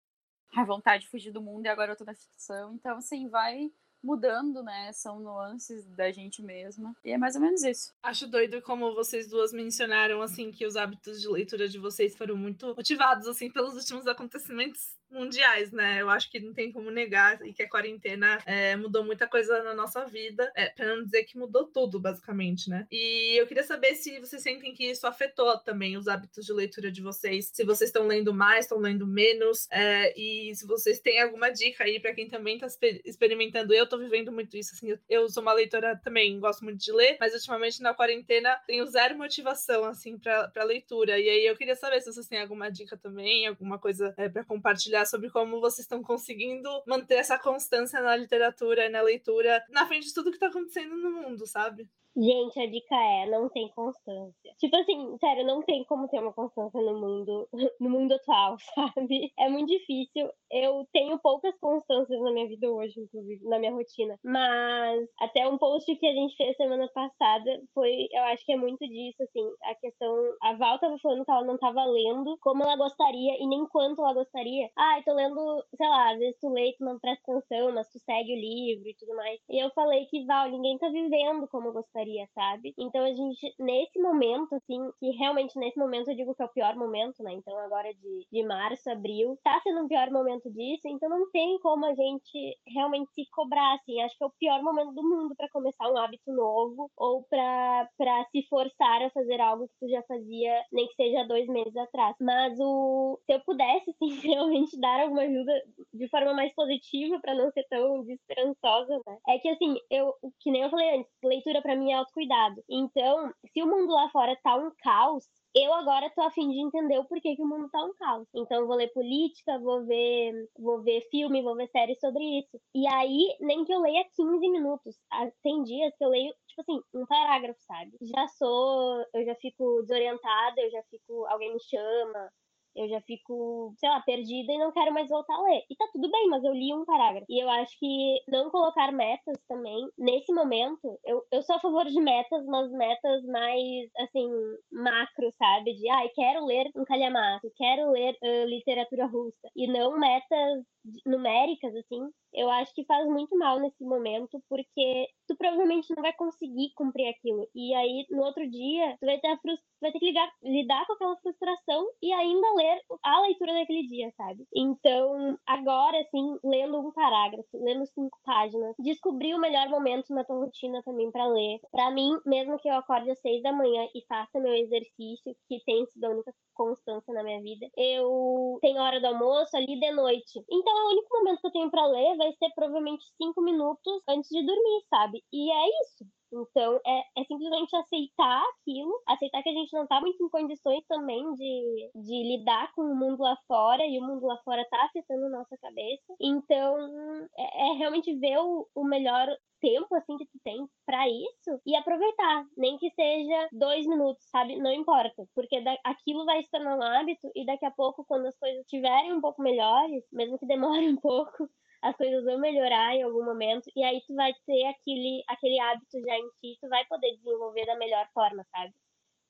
a vontade de fugir do mundo e agora eu tô na ficção, então, assim, vai mudando, né? São nuances da gente mesma. E é mais ou menos isso. Acho doido como vocês duas mencionaram, assim, que os hábitos de leitura de vocês foram muito motivados, assim, pelos últimos acontecimentos mundiais, né? Eu acho que não tem como negar e que a quarentena é, mudou muita coisa na nossa vida, é, para não dizer que mudou tudo, basicamente, né? E eu queria saber se vocês sentem que isso afetou também os hábitos de leitura de vocês, se vocês estão lendo mais, estão lendo menos, é, e se vocês têm alguma dica aí para quem também está experimentando. Eu tô vivendo muito isso, assim, eu sou uma leitora também, gosto muito de ler, mas ultimamente na quarentena tenho zero motivação, assim, para leitura. E aí eu queria saber se vocês têm alguma dica também, alguma coisa é, para compartilhar compartilhar sobre como vocês estão conseguindo manter essa constância na literatura e na leitura na frente de tudo que está acontecendo no mundo, sabe? Gente, a dica é, não tem constância. Tipo assim, sério, não tem como ter uma constância no mundo, no mundo atual, sabe? É muito difícil. Eu tenho poucas constâncias na minha vida hoje, inclusive, na minha rotina. Mas até um post que a gente fez semana passada foi, eu acho que é muito disso, assim, a questão. A Val tava falando que ela não tava lendo como ela gostaria e nem quanto ela gostaria. Ah, tô lendo, sei lá, às vezes tu lê e tu não presta atenção, mas tu segue o livro e tudo mais. E eu falei que, Val, ninguém tá vivendo como gostaria, sabe? Então a gente, nesse momento, assim, que realmente nesse momento eu digo que é o pior momento, né? Então agora de, de março, abril, tá sendo um pior momento disso, então não tem como a gente realmente se cobrar, assim. Acho que é o pior momento do mundo para começar um hábito novo ou para se forçar a fazer algo que tu já fazia, nem que seja dois meses atrás. Mas o se eu pudesse, assim, realmente dar alguma ajuda de forma mais positiva para não ser tão desesperançosa, né? É que assim, eu, que nem eu falei antes, leitura para mim é autocuidado. Então, se o mundo lá fora tá um caos, eu agora tô afim de entender o porquê que o mundo tá um caos. Então vou ler política, vou ver, vou ver filme, vou ver série sobre isso. E aí, nem que eu leia 15 minutos. Ah, tem dias que eu leio, tipo assim, um parágrafo, sabe? Já sou, eu já fico desorientada, eu já fico, alguém me chama, eu já fico, sei lá, perdida e não quero mais voltar a ler. E tá tudo bem, mas eu li um parágrafo. E eu acho que não colocar metas também, nesse momento, eu, eu sou a favor de metas, mas metas mais, assim, macro, sabe? De, ai, ah, quero ler um calhamaço, quero ler uh, literatura russa. E não metas numéricas, assim, eu acho que faz muito mal nesse momento, porque tu provavelmente não vai conseguir cumprir aquilo. E aí, no outro dia, tu vai ter, vai ter que ligar, lidar com aquela frustração e ainda ler a leitura daquele dia, sabe? Então, agora, assim, lendo um parágrafo, lendo cinco páginas, descobrir o melhor momento na tua rotina também para ler. Para mim, mesmo que eu acorde às seis da manhã e faça meu exercício, que tem sido a única constância na minha vida, eu tenho hora do almoço ali de noite. Então, o único momento que eu tenho para ler vai ser provavelmente cinco minutos antes de dormir, sabe? E é isso. Então, é, é simplesmente aceitar aquilo, aceitar que a gente não tá muito em condições também de, de lidar com o mundo lá fora, e o mundo lá fora tá afetando nossa cabeça. Então, é, é realmente ver o, o melhor tempo assim que tu tem para isso e aproveitar, nem que seja dois minutos, sabe? Não importa, porque da, aquilo vai se tornar um hábito e daqui a pouco, quando as coisas estiverem um pouco melhores, mesmo que demore um pouco, as coisas vão melhorar em algum momento e aí tu vai ter aquele, aquele hábito já em ti, tu vai poder desenvolver da melhor forma, sabe?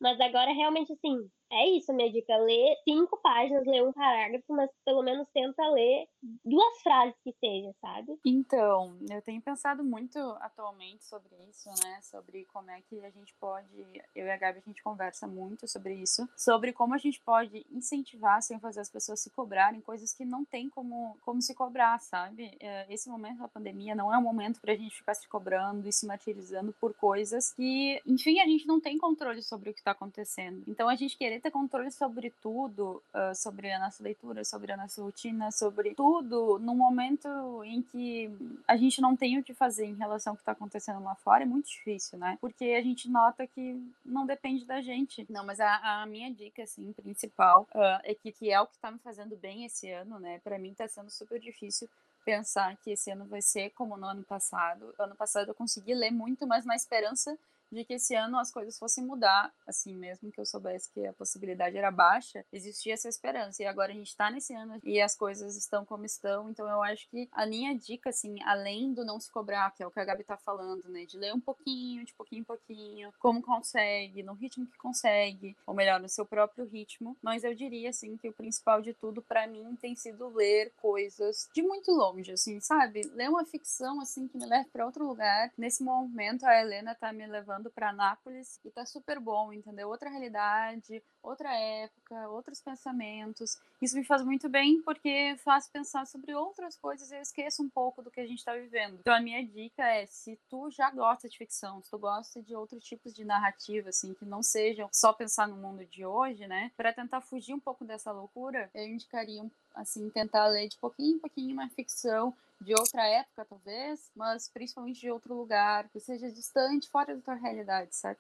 Mas agora realmente assim, é isso, minha dica. Lê cinco páginas, lê um parágrafo, mas pelo menos tenta ler duas frases que seja, sabe? Então, eu tenho pensado muito atualmente sobre isso, né? Sobre como é que a gente pode. Eu e a Gabi, a gente conversa muito sobre isso. Sobre como a gente pode incentivar sem fazer as pessoas se cobrarem coisas que não tem como, como se cobrar, sabe? É, esse momento da pandemia não é um momento pra gente ficar se cobrando e se martirizando por coisas que, enfim, a gente não tem controle sobre o que tá acontecendo. Então, a gente querer ter controle sobre tudo, uh, sobre a nossa leitura, sobre a nossa rotina, sobre tudo, no momento em que a gente não tem o que fazer em relação ao que está acontecendo lá fora, é muito difícil, né? Porque a gente nota que não depende da gente. Não, mas a, a minha dica, assim, principal, uh, é que, que é o que está me fazendo bem esse ano, né? Para mim está sendo super difícil pensar que esse ano vai ser como no ano passado. Ano passado eu consegui ler muito, mas na esperança de que esse ano as coisas fossem mudar, assim, mesmo que eu soubesse que a possibilidade era baixa, existia essa esperança. E agora a gente tá nesse ano e as coisas estão como estão, então eu acho que a minha dica, assim, além do não se cobrar, que é o que a Gabi tá falando, né, de ler um pouquinho, de pouquinho em pouquinho, como consegue, no ritmo que consegue, ou melhor, no seu próprio ritmo, mas eu diria, assim, que o principal de tudo para mim tem sido ler coisas de muito longe, assim, sabe? Ler uma ficção, assim, que me leve para outro lugar. Nesse momento, a Helena tá me levando levando para Nápoles e tá super bom, entendeu? Outra realidade, outra época, outros pensamentos. Isso me faz muito bem porque faz pensar sobre outras coisas e eu esqueço um pouco do que a gente está vivendo. Então a minha dica é, se tu já gosta de ficção, se tu gosta de outros tipos de narrativa, assim, que não sejam só pensar no mundo de hoje, né? Para tentar fugir um pouco dessa loucura, eu indicaria assim tentar ler de pouquinho em pouquinho uma ficção de outra época, talvez, mas principalmente de outro lugar, que seja distante, fora da tua realidade, sabe?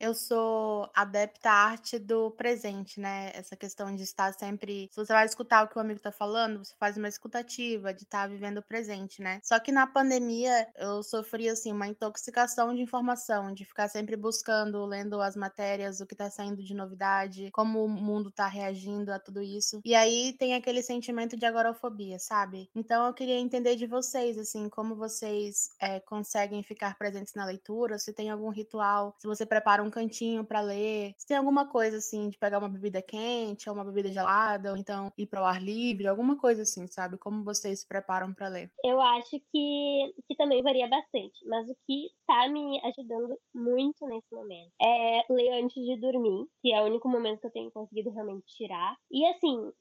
Eu sou adepta à arte do presente, né? Essa questão de estar sempre. Se você vai escutar o que o amigo tá falando, você faz uma escutativa, de estar vivendo o presente, né? Só que na pandemia eu sofri, assim, uma intoxicação de informação, de ficar sempre buscando, lendo as matérias, o que tá saindo de novidade, como o mundo tá reagindo a tudo isso. E aí tem aquele sentimento de agorafobia, sabe? Então eu queria entender de vocês, assim, como vocês é, conseguem ficar presentes na leitura, se tem algum ritual, se você prepara um cantinho para ler? Se tem alguma coisa assim de pegar uma bebida quente ou uma bebida gelada, ou então ir para o ar livre, alguma coisa assim, sabe? Como vocês se preparam para ler? Eu acho que, que também varia bastante, mas o que tá me ajudando muito nesse momento é ler antes de dormir, que é o único momento que eu tenho conseguido realmente tirar. E assim,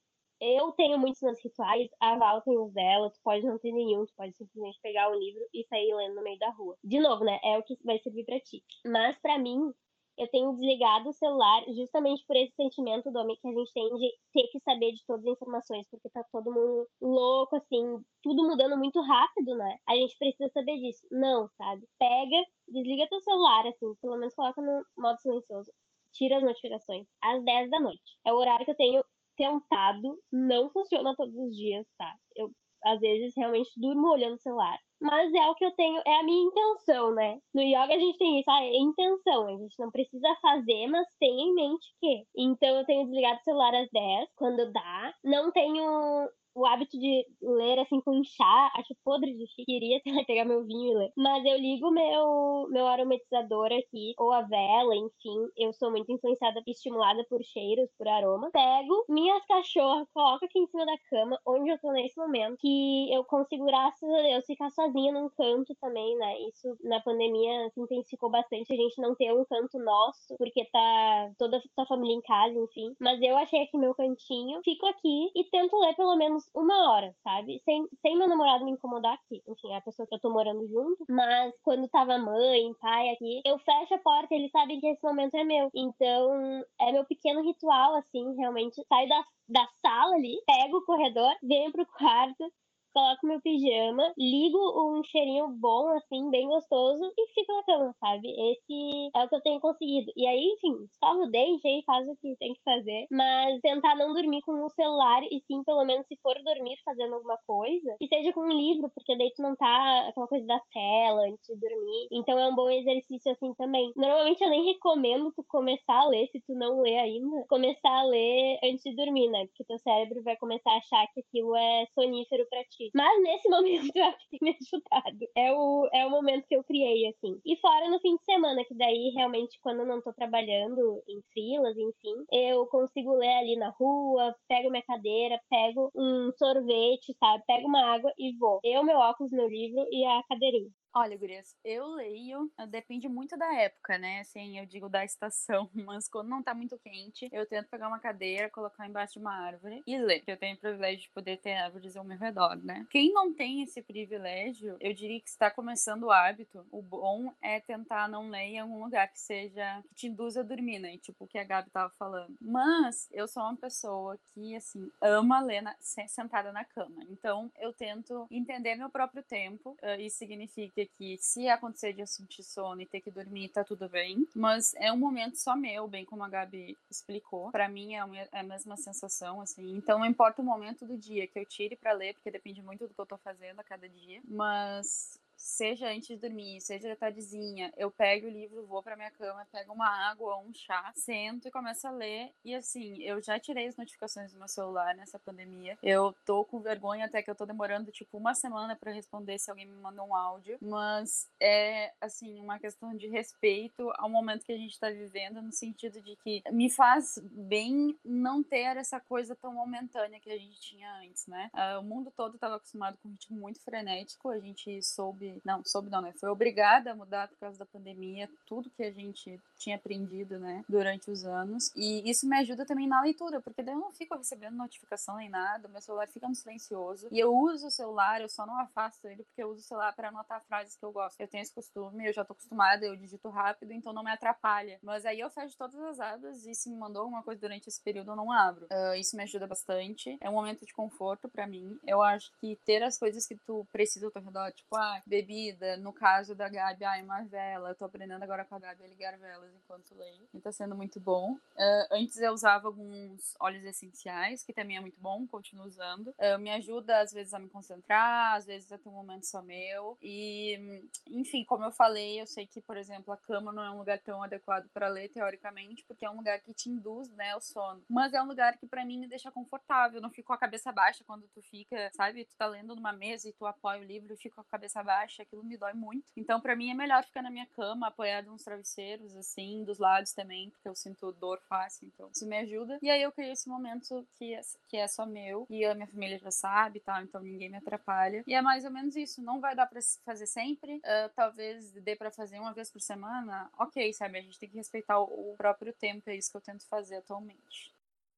eu tenho muitos meus rituais, a Val tem os dela, tu pode não ter nenhum, tu pode simplesmente pegar o livro e sair lendo no meio da rua. De novo, né? É o que vai servir para ti. Mas para mim, eu tenho desligado o celular justamente por esse sentimento do homem que a gente tem de ter que saber de todas as informações, porque tá todo mundo louco, assim, tudo mudando muito rápido, né? A gente precisa saber disso. Não, sabe? Pega, desliga teu celular, assim, pelo menos coloca no modo silencioso. Tira as notificações às 10 da noite. É o horário que eu tenho tentado, não funciona todos os dias, tá? Eu às vezes realmente durmo olhando o celular. Mas é o que eu tenho, é a minha intenção, né? No yoga a gente tem isso, ah, é intenção. A gente não precisa fazer, mas tem em mente que. Então eu tenho desligado o celular às 10, quando dá. Não tenho o hábito de ler assim com chá, acho podre de chique, queria pegar meu vinho e ler. Mas eu ligo meu meu aromatizador aqui, ou a vela, enfim, eu sou muito influenciada estimulada por cheiros, por aroma. Pego minhas cachorras, coloco aqui em cima da cama, onde eu tô nesse momento, que eu consigo, graças a Deus, ficar sozinha num canto também, né? Isso na pandemia se intensificou bastante, a gente não ter um canto nosso, porque tá toda a sua família em casa, enfim. Mas eu achei aqui meu cantinho, fico aqui e tento ler pelo menos uma hora, sabe? Sem, sem meu namorado me incomodar aqui. Enfim, é a pessoa que eu tô morando junto. Mas quando tava mãe, pai aqui, eu fecho a porta, eles sabem que esse momento é meu. Então, é meu pequeno ritual, assim, realmente. Saio da, da sala ali, pego o corredor, venho pro quarto, coloco meu pijama, ligo um cheirinho bom, assim, bem gostoso, e fico na cama, sabe? Esse é o que eu tenho conseguido. E aí, enfim, escova o dente aí, faz o que tem que fazer, mas tentar não dormir com o celular, e sim, pelo menos, se for dormir fazendo alguma coisa, que seja com um livro, porque daí tu não tá aquela coisa da tela antes de dormir. Então é um bom exercício assim também. Normalmente eu nem recomendo tu começar a ler, se tu não lê ainda, começar a ler antes de dormir, né? Porque teu cérebro vai começar a achar que aquilo é sonífero para ti. Mas nesse momento eu acho que tem me ajudado. É o, é o momento que eu criei, assim. E fora no fim de semana, que daí realmente quando eu não tô trabalhando em filas, enfim, eu consigo ler ali na rua, pego minha cadeira, pego um sorvete, sabe? Pego uma água e vou. Eu, meu óculos, meu livro e a cadeirinha. Olha, Gurias, eu leio, eh, depende muito da época, né? Assim, eu digo da estação, mas quando não tá muito quente, eu tento pegar uma cadeira, colocar embaixo de uma árvore e ler. Eu tenho o privilégio de poder ter árvores ao meu redor, né? Quem não tem esse privilégio, eu diria que está começando o hábito, o bom é tentar não ler em algum lugar que seja, que te induza a dormir, né? Tipo o que a Gabi tava falando. Mas eu sou uma pessoa que, assim, ama ler na, sentada na cama. Então, eu tento entender meu próprio tempo. Isso significa que se acontecer de eu sentir sono e ter que dormir, tá tudo bem. Mas é um momento só meu, bem como a Gabi explicou. Para mim é, é a mesma sensação, assim. Então não importa o momento do dia que eu tire para ler, porque depende muito do que eu tô fazendo a cada dia. Mas seja antes de dormir, seja de tardezinha, eu pego o livro, vou para minha cama, pego uma água ou um chá, sento e começo a ler. E assim, eu já tirei as notificações do meu celular nessa pandemia. Eu tô com vergonha até que eu tô demorando tipo uma semana para responder se alguém me mandou um áudio, mas é assim, uma questão de respeito ao momento que a gente tá vivendo, no sentido de que me faz bem não ter essa coisa tão momentânea que a gente tinha antes, né? Uh, o mundo todo estava acostumado com um ritmo muito frenético, a gente soube não, soube não, né? Foi obrigada a mudar por causa da pandemia, tudo que a gente tinha aprendido, né, durante os anos. E isso me ajuda também na leitura, porque daí eu não fico recebendo notificação nem nada, meu celular fica no silencioso. E eu uso o celular, eu só não afasto ele porque eu uso o celular para anotar frases que eu gosto. Eu tenho esse costume, eu já tô acostumada, eu digito rápido, então não me atrapalha. Mas aí eu fecho todas as abas e se me mandou alguma coisa durante esse período eu não abro. Uh, isso me ajuda bastante. É um momento de conforto para mim. Eu acho que ter as coisas que tu precisa ao teu redor, tipo, ah, bebida, no caso da Gabi, ah, uma vela. Eu tô aprendendo agora com a Gabi a ligar velas enquanto leio. E tá sendo muito bom. Uh, antes eu usava alguns óleos essenciais, que também é muito bom, continuo usando. Uh, me ajuda, às vezes, a me concentrar, às vezes a ter um momento só meu. E, enfim, como eu falei, eu sei que, por exemplo, a cama não é um lugar tão adequado para ler, teoricamente, porque é um lugar que te induz, né, o sono. Mas é um lugar que, para mim, me deixa confortável. Não fico com a cabeça baixa quando tu fica, sabe? Tu tá lendo numa mesa e tu apoia o livro fica com a cabeça baixa baixa, aquilo me dói muito. Então, para mim, é melhor ficar na minha cama, apoiada nos travesseiros, assim, dos lados também, porque eu sinto dor fácil, então isso me ajuda. E aí eu criei esse momento que é, que é só meu, e a minha família já sabe, tal, então ninguém me atrapalha. E é mais ou menos isso, não vai dar pra fazer sempre, uh, talvez dê para fazer uma vez por semana, ok, sabe? A gente tem que respeitar o próprio tempo, é isso que eu tento fazer atualmente.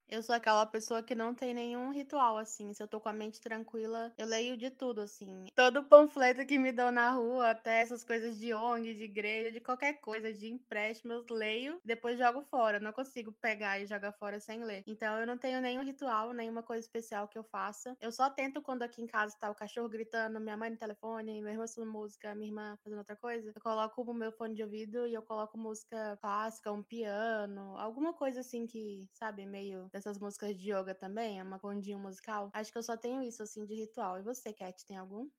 Eu sou aquela pessoa que não tem nenhum ritual, assim. Se eu tô com a mente tranquila, eu leio de tudo, assim. Todo panfleto que me dão na rua, até essas coisas de ONG, de igreja, de qualquer coisa, de empréstimo, eu leio, depois jogo fora. não consigo pegar e jogar fora sem ler. Então eu não tenho nenhum ritual, nenhuma coisa especial que eu faça. Eu só tento quando aqui em casa tá o cachorro gritando, minha mãe no telefone, meu irmão ouvindo música, minha irmã fazendo outra coisa. Eu coloco o meu fone de ouvido e eu coloco música clássica, um piano, alguma coisa assim que, sabe, meio dessas músicas de yoga também, é uma condinha musical. Acho que eu só tenho isso, assim, de ritual. E você, Cat, tem algum?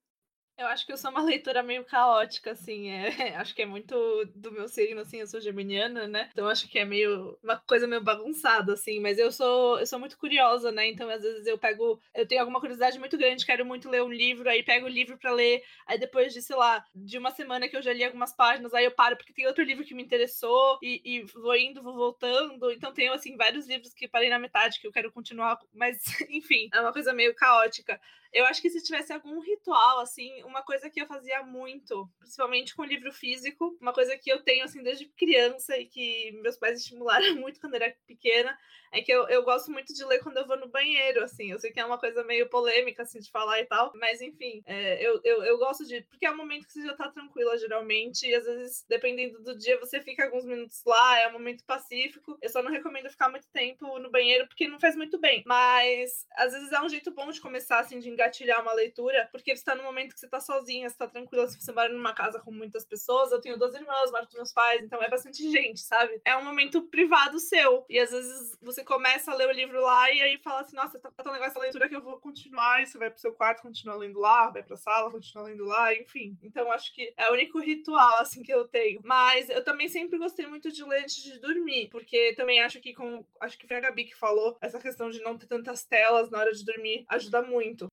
Eu acho que eu sou uma leitora meio caótica, assim. É, acho que é muito do meu signo, assim, eu sou geminiana, né? Então acho que é meio uma coisa meio bagunçada, assim. Mas eu sou, eu sou muito curiosa, né? Então às vezes eu pego, eu tenho alguma curiosidade muito grande, quero muito ler um livro, aí pego o livro para ler, aí depois de, sei lá, de uma semana que eu já li algumas páginas, aí eu paro porque tem outro livro que me interessou e, e vou indo, vou voltando. Então tenho, assim, vários livros que parei na metade que eu quero continuar, mas enfim, é uma coisa meio caótica. Eu acho que se tivesse algum ritual, assim, uma coisa que eu fazia muito, principalmente com livro físico, uma coisa que eu tenho, assim, desde criança e que meus pais estimularam muito quando eu era pequena, é que eu, eu gosto muito de ler quando eu vou no banheiro, assim. Eu sei que é uma coisa meio polêmica, assim, de falar e tal, mas enfim, é, eu, eu, eu gosto de. Porque é um momento que você já tá tranquila, geralmente, e às vezes, dependendo do dia, você fica alguns minutos lá, é um momento pacífico. Eu só não recomendo ficar muito tempo no banheiro, porque não faz muito bem. Mas às vezes é um jeito bom de começar, assim, de engatilhar uma leitura, porque você tá no momento que você tá sozinha, você tá tranquila, se você mora numa casa com muitas pessoas, eu tenho duas irmãs, moro com meus pais, então é bastante gente, sabe? É um momento privado seu. E às vezes você começa a ler o livro lá e aí fala assim, nossa, tá tão legal essa leitura que eu vou continuar, e você vai pro seu quarto, continua lendo lá, vai pra sala, continua lendo lá, enfim. Então acho que é o único ritual, assim, que eu tenho. Mas eu também sempre gostei muito de ler antes de dormir, porque também acho que, como acho que foi a Gabi que falou, essa questão de não ter tantas telas na hora de dormir ajuda muito.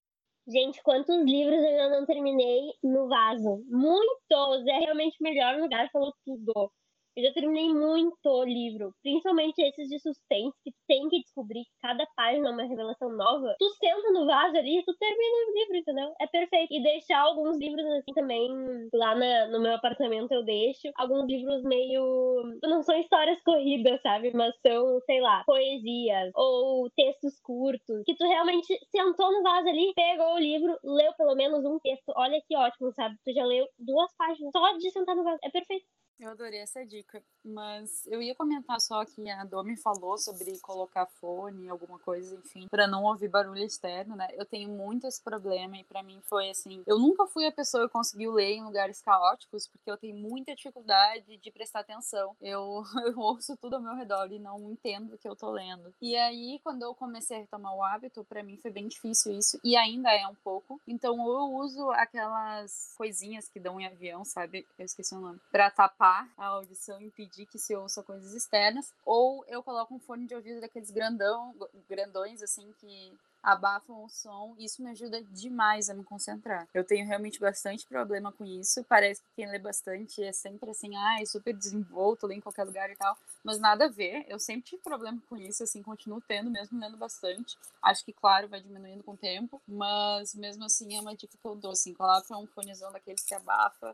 Gente, quantos livros eu ainda não terminei no vaso? Muitos! É realmente o melhor lugar, falou tudo. Eu já terminei muito livro, principalmente esses de suspense, que tem que descobrir que cada página é uma revelação nova. Tu senta no vaso ali e tu termina o livro, entendeu? É perfeito. E deixar alguns livros assim também, lá na, no meu apartamento eu deixo. Alguns livros meio. Não são histórias corridas, sabe? Mas são, sei lá, poesias ou textos curtos. Que tu realmente sentou no vaso ali, pegou o livro, leu pelo menos um texto. Olha que ótimo, sabe? Tu já leu duas páginas só de sentar no vaso. É perfeito. Eu adorei essa dica, mas eu ia comentar só que a Domi falou sobre colocar fone, alguma coisa, enfim, para não ouvir barulho externo, né? Eu tenho muito esse problema e para mim foi assim, eu nunca fui a pessoa que conseguiu ler em lugares caóticos, porque eu tenho muita dificuldade de prestar atenção. Eu, eu ouço tudo ao meu redor e não entendo o que eu tô lendo. E aí, quando eu comecei a retomar o hábito, para mim foi bem difícil isso e ainda é um pouco. Então, eu uso aquelas coisinhas que dão em avião, sabe? Eu esqueci o nome. Pra tapar a audição impedir que se ouça coisas externas, ou eu coloco um fone de ouvido daqueles grandão, grandões assim que abafam o som, isso me ajuda demais a me concentrar. Eu tenho realmente bastante problema com isso. Parece que quem lê bastante é sempre assim, ah, é super desenvolto, lê em qualquer lugar e tal, mas nada a ver. Eu sempre tive problema com isso, assim, continuo tendo, mesmo lendo bastante. Acho que, claro, vai diminuindo com o tempo, mas mesmo assim é uma dica que eu dou, assim, coloca um fonezão daqueles que abafa,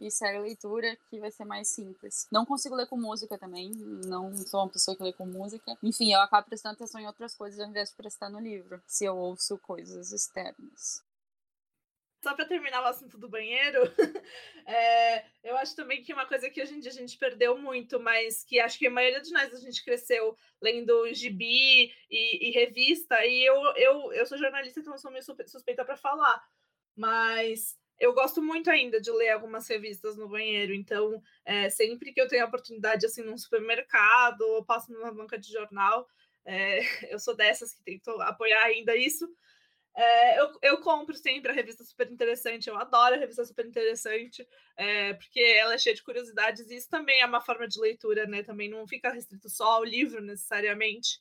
e a leitura, que vai ser mais simples. Não consigo ler com música também, não sou uma pessoa que lê com música. Enfim, eu acabo prestando atenção em outras coisas ao invés de prestar no livro, se eu ouço coisas externas. Só para terminar o assunto do banheiro, é, eu acho também que uma coisa que hoje em dia a gente perdeu muito, mas que acho que a maioria de nós a gente cresceu lendo gibi e, e revista, e eu, eu, eu sou jornalista, então eu sou meio suspeita para falar, mas eu gosto muito ainda de ler algumas revistas no banheiro, então é, sempre que eu tenho a oportunidade, assim, num supermercado, ou passo numa banca de jornal, é, eu sou dessas que tento apoiar ainda isso. É, eu, eu compro sempre a revista super interessante, eu adoro a revista super interessante, é, porque ela é cheia de curiosidades, e isso também é uma forma de leitura, né? Também não fica restrito só ao livro necessariamente.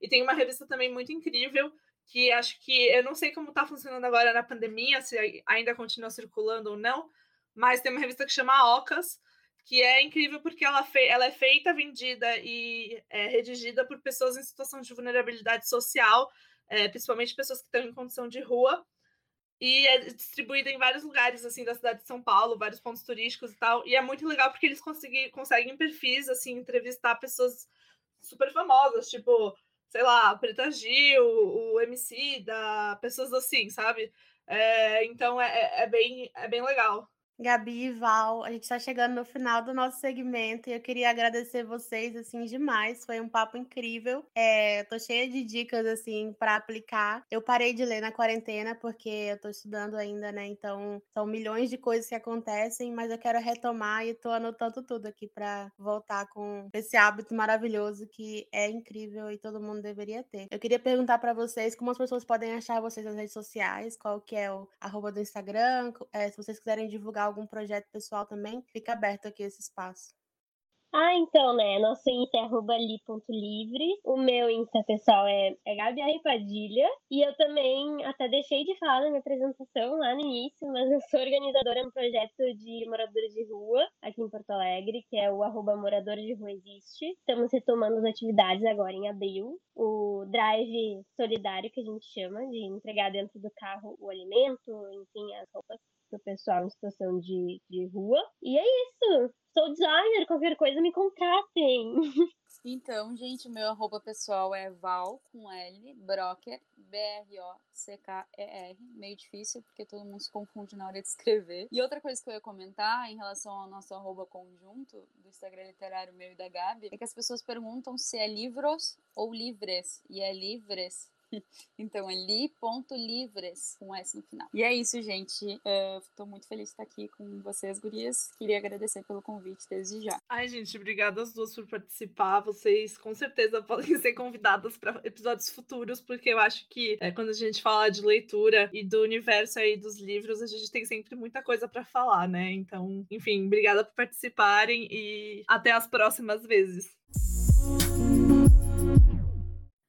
E tem uma revista também muito incrível que acho que eu não sei como está funcionando agora na pandemia, se ainda continua circulando ou não, mas tem uma revista que chama Ocas, que é incrível porque ela, ela é feita, vendida e é, redigida por pessoas em situação de vulnerabilidade social, é, principalmente pessoas que estão em condição de rua, e é distribuída em vários lugares assim da cidade de São Paulo, vários pontos turísticos e tal. E é muito legal porque eles conseguem, conseguem perfis, assim, entrevistar pessoas super famosas, tipo, sei lá, Preta Gil, o MC da pessoas assim, sabe? É, então é, é, é, bem, é bem legal. Gabi e Val, a gente está chegando no final do nosso segmento e eu queria agradecer vocês assim demais. Foi um papo incrível. É, tô cheia de dicas assim para aplicar. Eu parei de ler na quarentena porque eu tô estudando ainda, né? Então são milhões de coisas que acontecem, mas eu quero retomar e tô anotando tudo aqui para voltar com esse hábito maravilhoso que é incrível e todo mundo deveria ter. Eu queria perguntar para vocês como as pessoas podem achar vocês nas redes sociais, qual que é o arroba do Instagram, é, se vocês quiserem divulgar algum projeto pessoal também, fica aberto aqui esse espaço. Ah, então, né? Nosso Insta é li.livre. O meu Insta pessoal é, é Gabi Padilha. E eu também até deixei de falar na minha apresentação lá no início, mas eu sou organizadora no projeto de moradores de rua aqui em Porto Alegre, que é o arroba Moradores de Rua Existe. Estamos retomando as atividades agora em abril. O drive solidário que a gente chama, de entregar dentro do carro o alimento, enfim, as roupas pro pessoal em situação de, de rua. E é isso. Sou designer, qualquer coisa me contratem. Então, gente, meu arroba pessoal é Val com L, Brocker, B-R-O-C-K-E-R. Meio difícil, porque todo mundo se confunde na hora de escrever. E outra coisa que eu ia comentar em relação ao nosso arroba conjunto do Instagram literário meu e da Gabi é que as pessoas perguntam se é livros ou livres. E é livres então é li.livres, com S no final. E é isso, gente. Estou muito feliz de estar aqui com vocês, gurias. Queria agradecer pelo convite desde já. Ai, gente, obrigada às duas por participar. Vocês com certeza podem ser convidadas para episódios futuros, porque eu acho que é, quando a gente fala de leitura e do universo aí dos livros, a gente tem sempre muita coisa para falar, né? Então, enfim, obrigada por participarem e até as próximas vezes.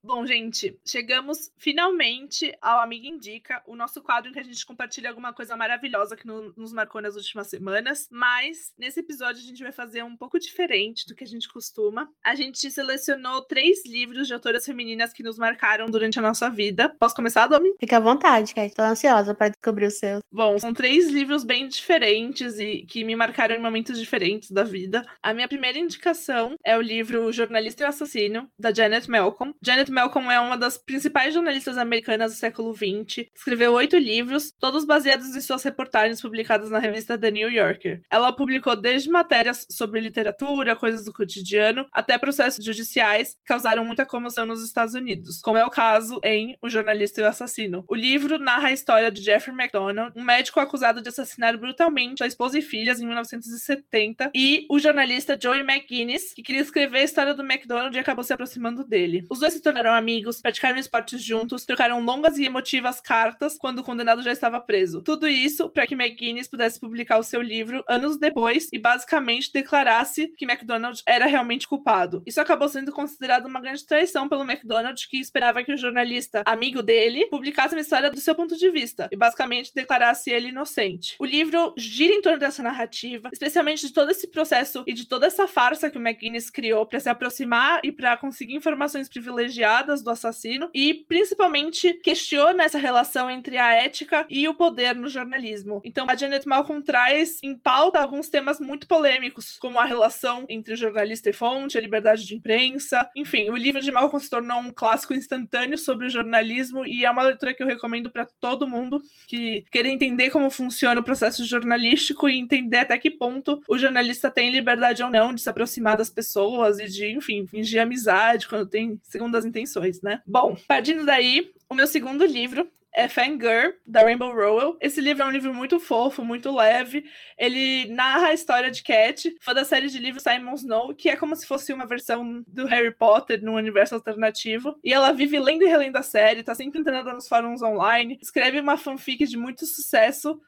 Bom, gente, chegamos finalmente ao Amiga Indica, o nosso quadro em que a gente compartilha alguma coisa maravilhosa que no, nos marcou nas últimas semanas. Mas nesse episódio a gente vai fazer um pouco diferente do que a gente costuma. A gente selecionou três livros de autoras femininas que nos marcaram durante a nossa vida. Posso começar, Domi? Fica à vontade, Kate. Tô ansiosa para descobrir o seu. Bom, são três livros bem diferentes e que me marcaram em momentos diferentes da vida. A minha primeira indicação é o livro Jornalista e o Assassino, da Janet Malcolm. Janet Malcolm é uma das principais jornalistas americanas do século XX. Escreveu oito livros, todos baseados em suas reportagens publicadas na revista The New Yorker. Ela publicou desde matérias sobre literatura, coisas do cotidiano, até processos judiciais que causaram muita comoção nos Estados Unidos, como é o caso em O Jornalista e o Assassino. O livro narra a história de Jeffrey McDonald, um médico acusado de assassinar brutalmente a esposa e filhas em 1970, e o jornalista Joey McGuinness, que queria escrever a história do McDonald e acabou se aproximando dele. Os dois se tornaram ficaram amigos, praticaram esportes juntos, trocaram longas e emotivas cartas quando o condenado já estava preso. Tudo isso para que McGuinness pudesse publicar o seu livro anos depois e basicamente declarasse que McDonald era realmente culpado. Isso acabou sendo considerado uma grande traição pelo McDonald, que esperava que o jornalista, amigo dele, publicasse uma história do seu ponto de vista e basicamente declarasse ele inocente. O livro gira em torno dessa narrativa, especialmente de todo esse processo e de toda essa farsa que o McGuinness criou para se aproximar e para conseguir informações privilegiadas do assassino e principalmente questiona essa relação entre a ética e o poder no jornalismo. Então a Janet Malcolm traz em pauta alguns temas muito polêmicos, como a relação entre jornalista e fonte, a liberdade de imprensa. Enfim, o livro de Malcolm se tornou um clássico instantâneo sobre o jornalismo e é uma leitura que eu recomendo para todo mundo que querer entender como funciona o processo jornalístico e entender até que ponto o jornalista tem liberdade ou não de se aproximar das pessoas e de, enfim, fingir amizade quando tem segundas intenções intenções, né? Bom, partindo daí, o meu segundo livro é Fangirl, da Rainbow Rowell. Esse livro é um livro muito fofo, muito leve. Ele narra a história de Cat, fã da série de livros Simon Snow, que é como se fosse uma versão do Harry Potter num universo alternativo. E ela vive lendo e relendo a série, tá sempre entendendo nos fóruns online, escreve uma fanfic de muito sucesso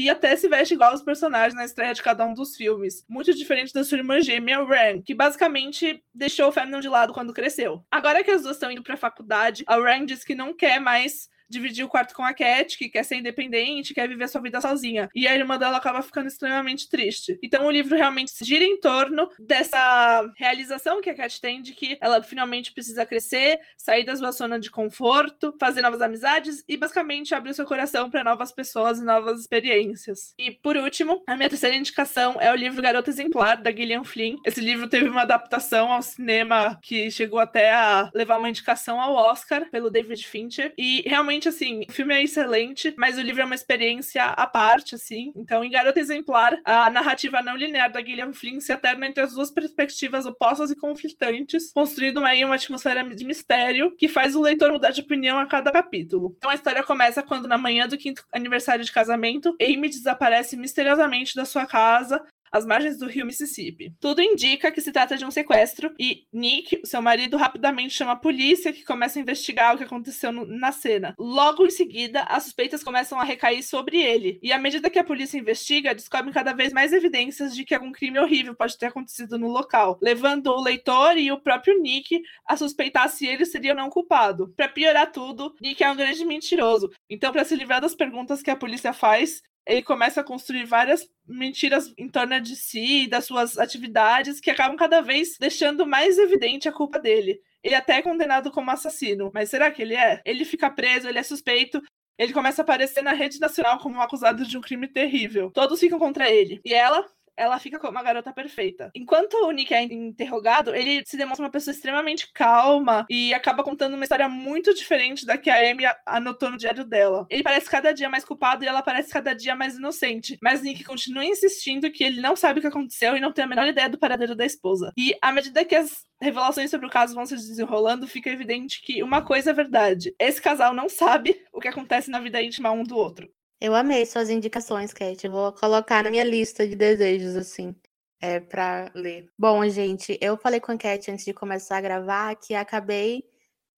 e até se veste igual aos personagens na estreia de cada um dos filmes. Muito diferente da sua irmã gêmea, Ren, que basicamente deixou o fandom de lado quando cresceu. Agora que as duas estão indo pra faculdade, a Ren diz que não quer mais dividir o quarto com a Cat, que quer ser independente, quer viver sua vida sozinha. E a irmã dela acaba ficando extremamente triste. Então o livro realmente gira em torno dessa realização que a Cat tem de que ela finalmente precisa crescer, sair da sua zona de conforto, fazer novas amizades e basicamente abrir o seu coração para novas pessoas e novas experiências. E por último, a minha terceira indicação é o livro Garota Exemplar, da Gillian Flynn. Esse livro teve uma adaptação ao cinema que chegou até a levar uma indicação ao Oscar pelo David Fincher. E realmente, assim, o filme é excelente, mas o livro é uma experiência à parte, assim. Então, em Garota Exemplar, a narrativa não linear da Gillian Flynn se alterna entre as duas perspectivas opostas e conflitantes, construindo aí uma atmosfera de mistério que faz o leitor mudar de opinião a cada capítulo. Então, a história começa quando, na manhã do quinto aniversário de casamento, Amy desaparece misteriosamente da sua casa às margens do rio Mississippi. Tudo indica que se trata de um sequestro e Nick, seu marido, rapidamente chama a polícia que começa a investigar o que aconteceu no, na cena. Logo em seguida, as suspeitas começam a recair sobre ele. E à medida que a polícia investiga, descobrem cada vez mais evidências de que algum crime horrível pode ter acontecido no local, levando o leitor e o próprio Nick a suspeitar se ele seria ou não culpado. Para piorar tudo, Nick é um grande mentiroso. Então, para se livrar das perguntas que a polícia faz, ele começa a construir várias mentiras em torno de si das suas atividades que acabam cada vez deixando mais evidente a culpa dele. Ele até é condenado como assassino, mas será que ele é? Ele fica preso, ele é suspeito, ele começa a aparecer na rede nacional como um acusado de um crime terrível. Todos ficam contra ele. E ela, ela fica como uma garota perfeita. Enquanto o Nick é interrogado, ele se demonstra uma pessoa extremamente calma e acaba contando uma história muito diferente da que a Amy anotou no diário dela. Ele parece cada dia mais culpado e ela parece cada dia mais inocente. Mas Nick continua insistindo que ele não sabe o que aconteceu e não tem a menor ideia do paradeiro da esposa. E à medida que as revelações sobre o caso vão se desenrolando, fica evidente que uma coisa é verdade. Esse casal não sabe o que acontece na vida íntima um do outro. Eu amei suas indicações, Cat. Eu vou colocar na minha lista de desejos, assim, é, para ler. Bom, gente, eu falei com a Cat antes de começar a gravar que acabei,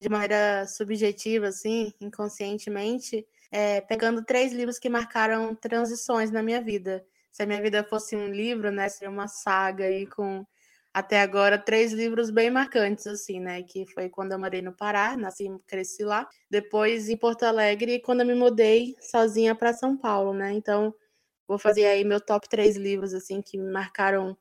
de maneira subjetiva, assim, inconscientemente, é, pegando três livros que marcaram transições na minha vida. Se a minha vida fosse um livro, né, seria uma saga aí com até agora três livros bem marcantes, assim, né? Que foi quando eu morei no Pará, nasci e cresci lá. Depois em Porto Alegre, quando eu me mudei sozinha para São Paulo, né? Então, vou fazer aí meu top três livros, assim, que me marcaram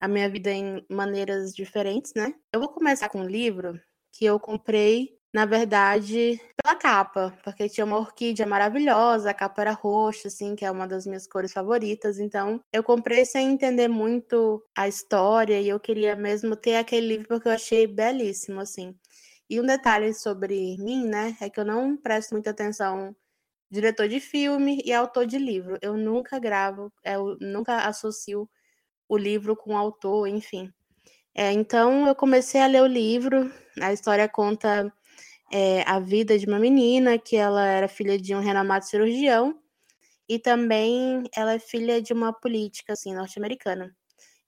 a minha vida em maneiras diferentes, né? Eu vou começar com um livro que eu comprei na verdade, pela capa, porque tinha uma orquídea maravilhosa, a capa era roxa, assim, que é uma das minhas cores favoritas. Então, eu comprei sem entender muito a história e eu queria mesmo ter aquele livro porque eu achei belíssimo, assim. E um detalhe sobre mim, né, é que eu não presto muita atenção diretor de filme e autor de livro. Eu nunca gravo, eu nunca associo o livro com o autor, enfim. É, então eu comecei a ler o livro. A história conta é, a vida de uma menina, que ela era filha de um renomado cirurgião, e também ela é filha de uma política, assim, norte-americana.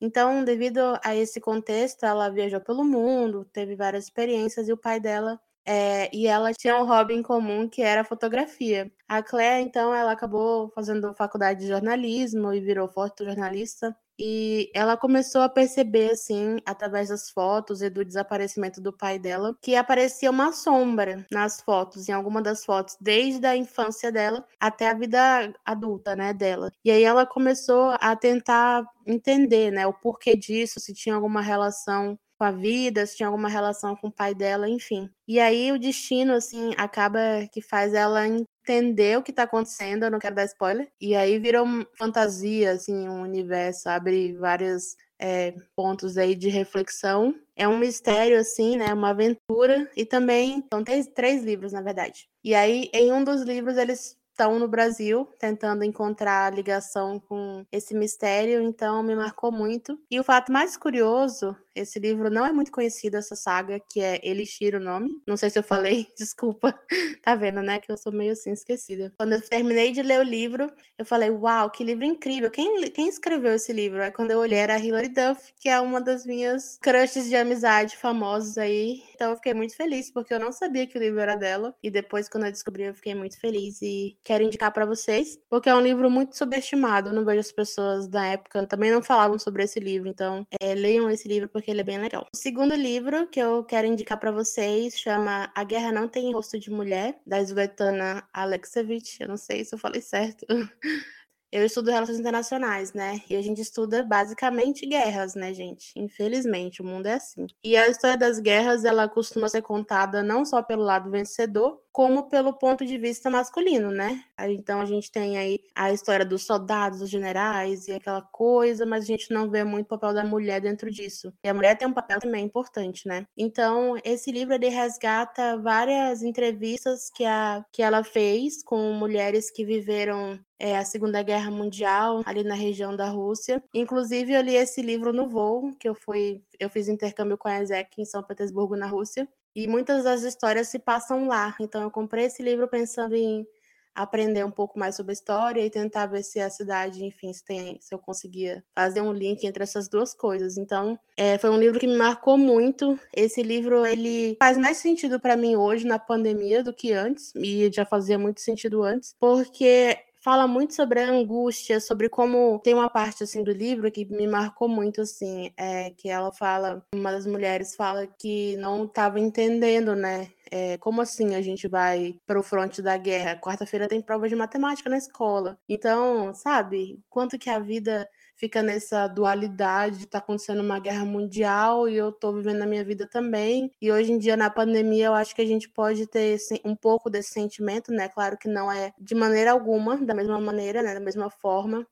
Então, devido a esse contexto, ela viajou pelo mundo, teve várias experiências, e o pai dela é, e ela tinha um hobby em comum que era fotografia. A Claire, então, ela acabou fazendo faculdade de jornalismo e virou fotojornalista. E ela começou a perceber, assim, através das fotos e do desaparecimento do pai dela, que aparecia uma sombra nas fotos, em alguma das fotos, desde a infância dela até a vida adulta, né, dela. E aí ela começou a tentar entender, né, o porquê disso, se tinha alguma relação com a vida, se tinha alguma relação com o pai dela, enfim. E aí o destino, assim, acaba que faz ela entender o que tá acontecendo, eu não quero dar spoiler. E aí vira uma fantasia, assim, um universo, abre vários é, pontos aí de reflexão. É um mistério, assim, né? Uma aventura. E também são três, três livros, na verdade. E aí, em um dos livros, eles estão no Brasil, tentando encontrar ligação com esse mistério, então me marcou muito. E o fato mais curioso, esse livro não é muito conhecido, essa saga, que é Elixir o nome. Não sei se eu falei, desculpa. tá vendo, né? Que eu sou meio assim esquecida. Quando eu terminei de ler o livro, eu falei, uau, que livro incrível. Quem, quem escreveu esse livro? Aí quando eu olhei era a Hilary Duff, que é uma das minhas crushes de amizade famosos aí. Então eu fiquei muito feliz, porque eu não sabia que o livro era dela. E depois, quando eu descobri, eu fiquei muito feliz. E quero indicar para vocês, porque é um livro muito subestimado. Eu não vejo as pessoas da época também não falavam sobre esse livro. Então, é, leiam esse livro porque ele é bem legal. O segundo livro que eu quero indicar para vocês chama A Guerra Não Tem Rosto de Mulher, da Svetlana Alexievich. Eu não sei se eu falei certo. Eu estudo relações internacionais, né? E a gente estuda basicamente guerras, né, gente? Infelizmente, o mundo é assim. E a história das guerras, ela costuma ser contada não só pelo lado vencedor, como pelo ponto de vista masculino, né? Então a gente tem aí a história dos soldados, dos generais e aquela coisa, mas a gente não vê muito o papel da mulher dentro disso. E a mulher tem um papel também importante, né? Então, esse livro ele resgata várias entrevistas que, a, que ela fez com mulheres que viveram é, a Segunda Guerra Mundial, ali na região da Rússia. Inclusive, eu li esse livro no voo, que eu fui, eu fiz intercâmbio com a ESEC em São Petersburgo, na Rússia, e muitas das histórias se passam lá. Então, eu comprei esse livro pensando em aprender um pouco mais sobre a história e tentar ver se a cidade, enfim, se, tem, se eu conseguia fazer um link entre essas duas coisas. Então, é, foi um livro que me marcou muito. Esse livro ele faz mais sentido para mim hoje na pandemia do que antes e já fazia muito sentido antes, porque fala muito sobre a angústia, sobre como tem uma parte assim do livro que me marcou muito assim, é que ela fala, uma das mulheres fala que não estava entendendo, né? É, como assim a gente vai para o fronte da guerra? Quarta-feira tem prova de matemática na escola. Então, sabe, quanto que a vida fica nessa dualidade, está acontecendo uma guerra mundial e eu estou vivendo a minha vida também. E hoje em dia, na pandemia, eu acho que a gente pode ter um pouco desse sentimento, né? Claro que não é de maneira alguma, da mesma maneira, né? Da mesma forma.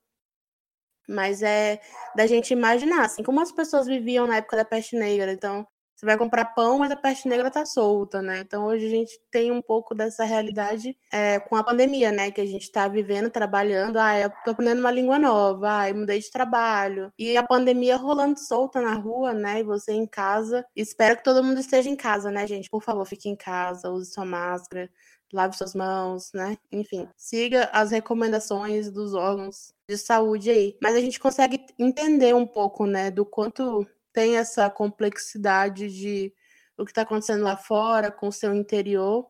Mas é da gente imaginar, assim, como as pessoas viviam na época da peste negra. Então, você vai comprar pão, mas a peste negra tá solta, né? Então hoje a gente tem um pouco dessa realidade é, com a pandemia, né? Que a gente tá vivendo, trabalhando. Ah, eu tô aprendendo uma língua nova, ah, eu mudei de trabalho. E a pandemia rolando solta na rua, né? E você em casa. Espero que todo mundo esteja em casa, né, gente? Por favor, fique em casa, use sua máscara, lave suas mãos, né? Enfim, siga as recomendações dos órgãos de saúde aí. Mas a gente consegue entender um pouco, né, do quanto tem essa complexidade de o que está acontecendo lá fora, com o seu interior.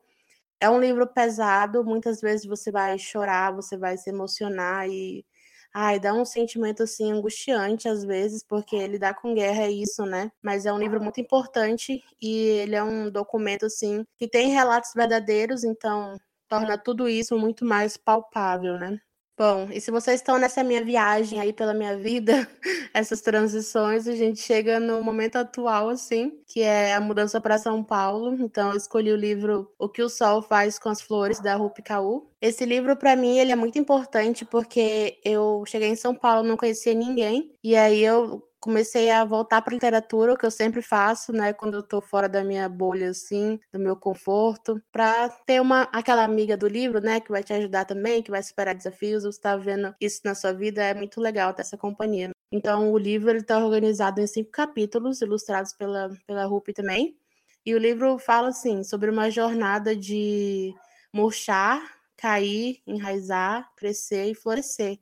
É um livro pesado, muitas vezes você vai chorar, você vai se emocionar e ai, dá um sentimento assim angustiante às vezes, porque lidar com guerra é isso, né? Mas é um livro muito importante e ele é um documento assim que tem relatos verdadeiros, então torna tudo isso muito mais palpável, né? Bom, e se vocês estão nessa minha viagem aí pela minha vida, essas transições, a gente chega no momento atual, assim, que é a mudança para São Paulo. Então, eu escolhi o livro O que o Sol faz com as Flores, da Rupi Kaur. Esse livro, para mim, ele é muito importante porque eu cheguei em São Paulo, não conhecia ninguém, e aí eu comecei a voltar para literatura, o que eu sempre faço, né, quando eu tô fora da minha bolha assim, do meu conforto, para ter uma aquela amiga do livro, né, que vai te ajudar também, que vai superar desafios, você tá vendo isso na sua vida, é muito legal ter essa companhia. Então, o livro ele tá organizado em cinco capítulos, ilustrados pela pela Rupi também. E o livro fala assim sobre uma jornada de murchar, cair, enraizar, crescer e florescer.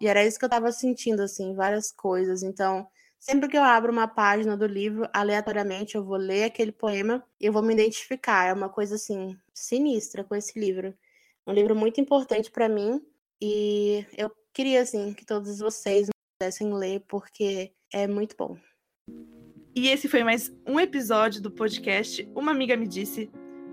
E era isso que eu estava sentindo, assim, várias coisas. Então, Sempre que eu abro uma página do livro, aleatoriamente, eu vou ler aquele poema e eu vou me identificar. É uma coisa assim sinistra com esse livro. Um livro muito importante para mim e eu queria assim que todos vocês pudessem ler porque é muito bom. E esse foi mais um episódio do podcast Uma amiga me disse.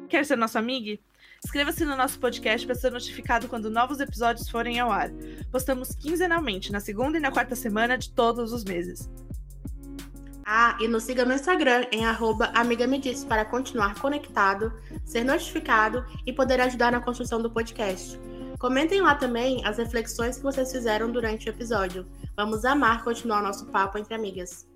Quer ser nosso amigo? Inscreva-se no nosso podcast para ser notificado quando novos episódios forem ao ar. Postamos quinzenalmente, na segunda e na quarta semana de todos os meses. Ah, e nos siga no Instagram em @amigamedice para continuar conectado, ser notificado e poder ajudar na construção do podcast. Comentem lá também as reflexões que vocês fizeram durante o episódio. Vamos amar continuar nosso papo entre amigas.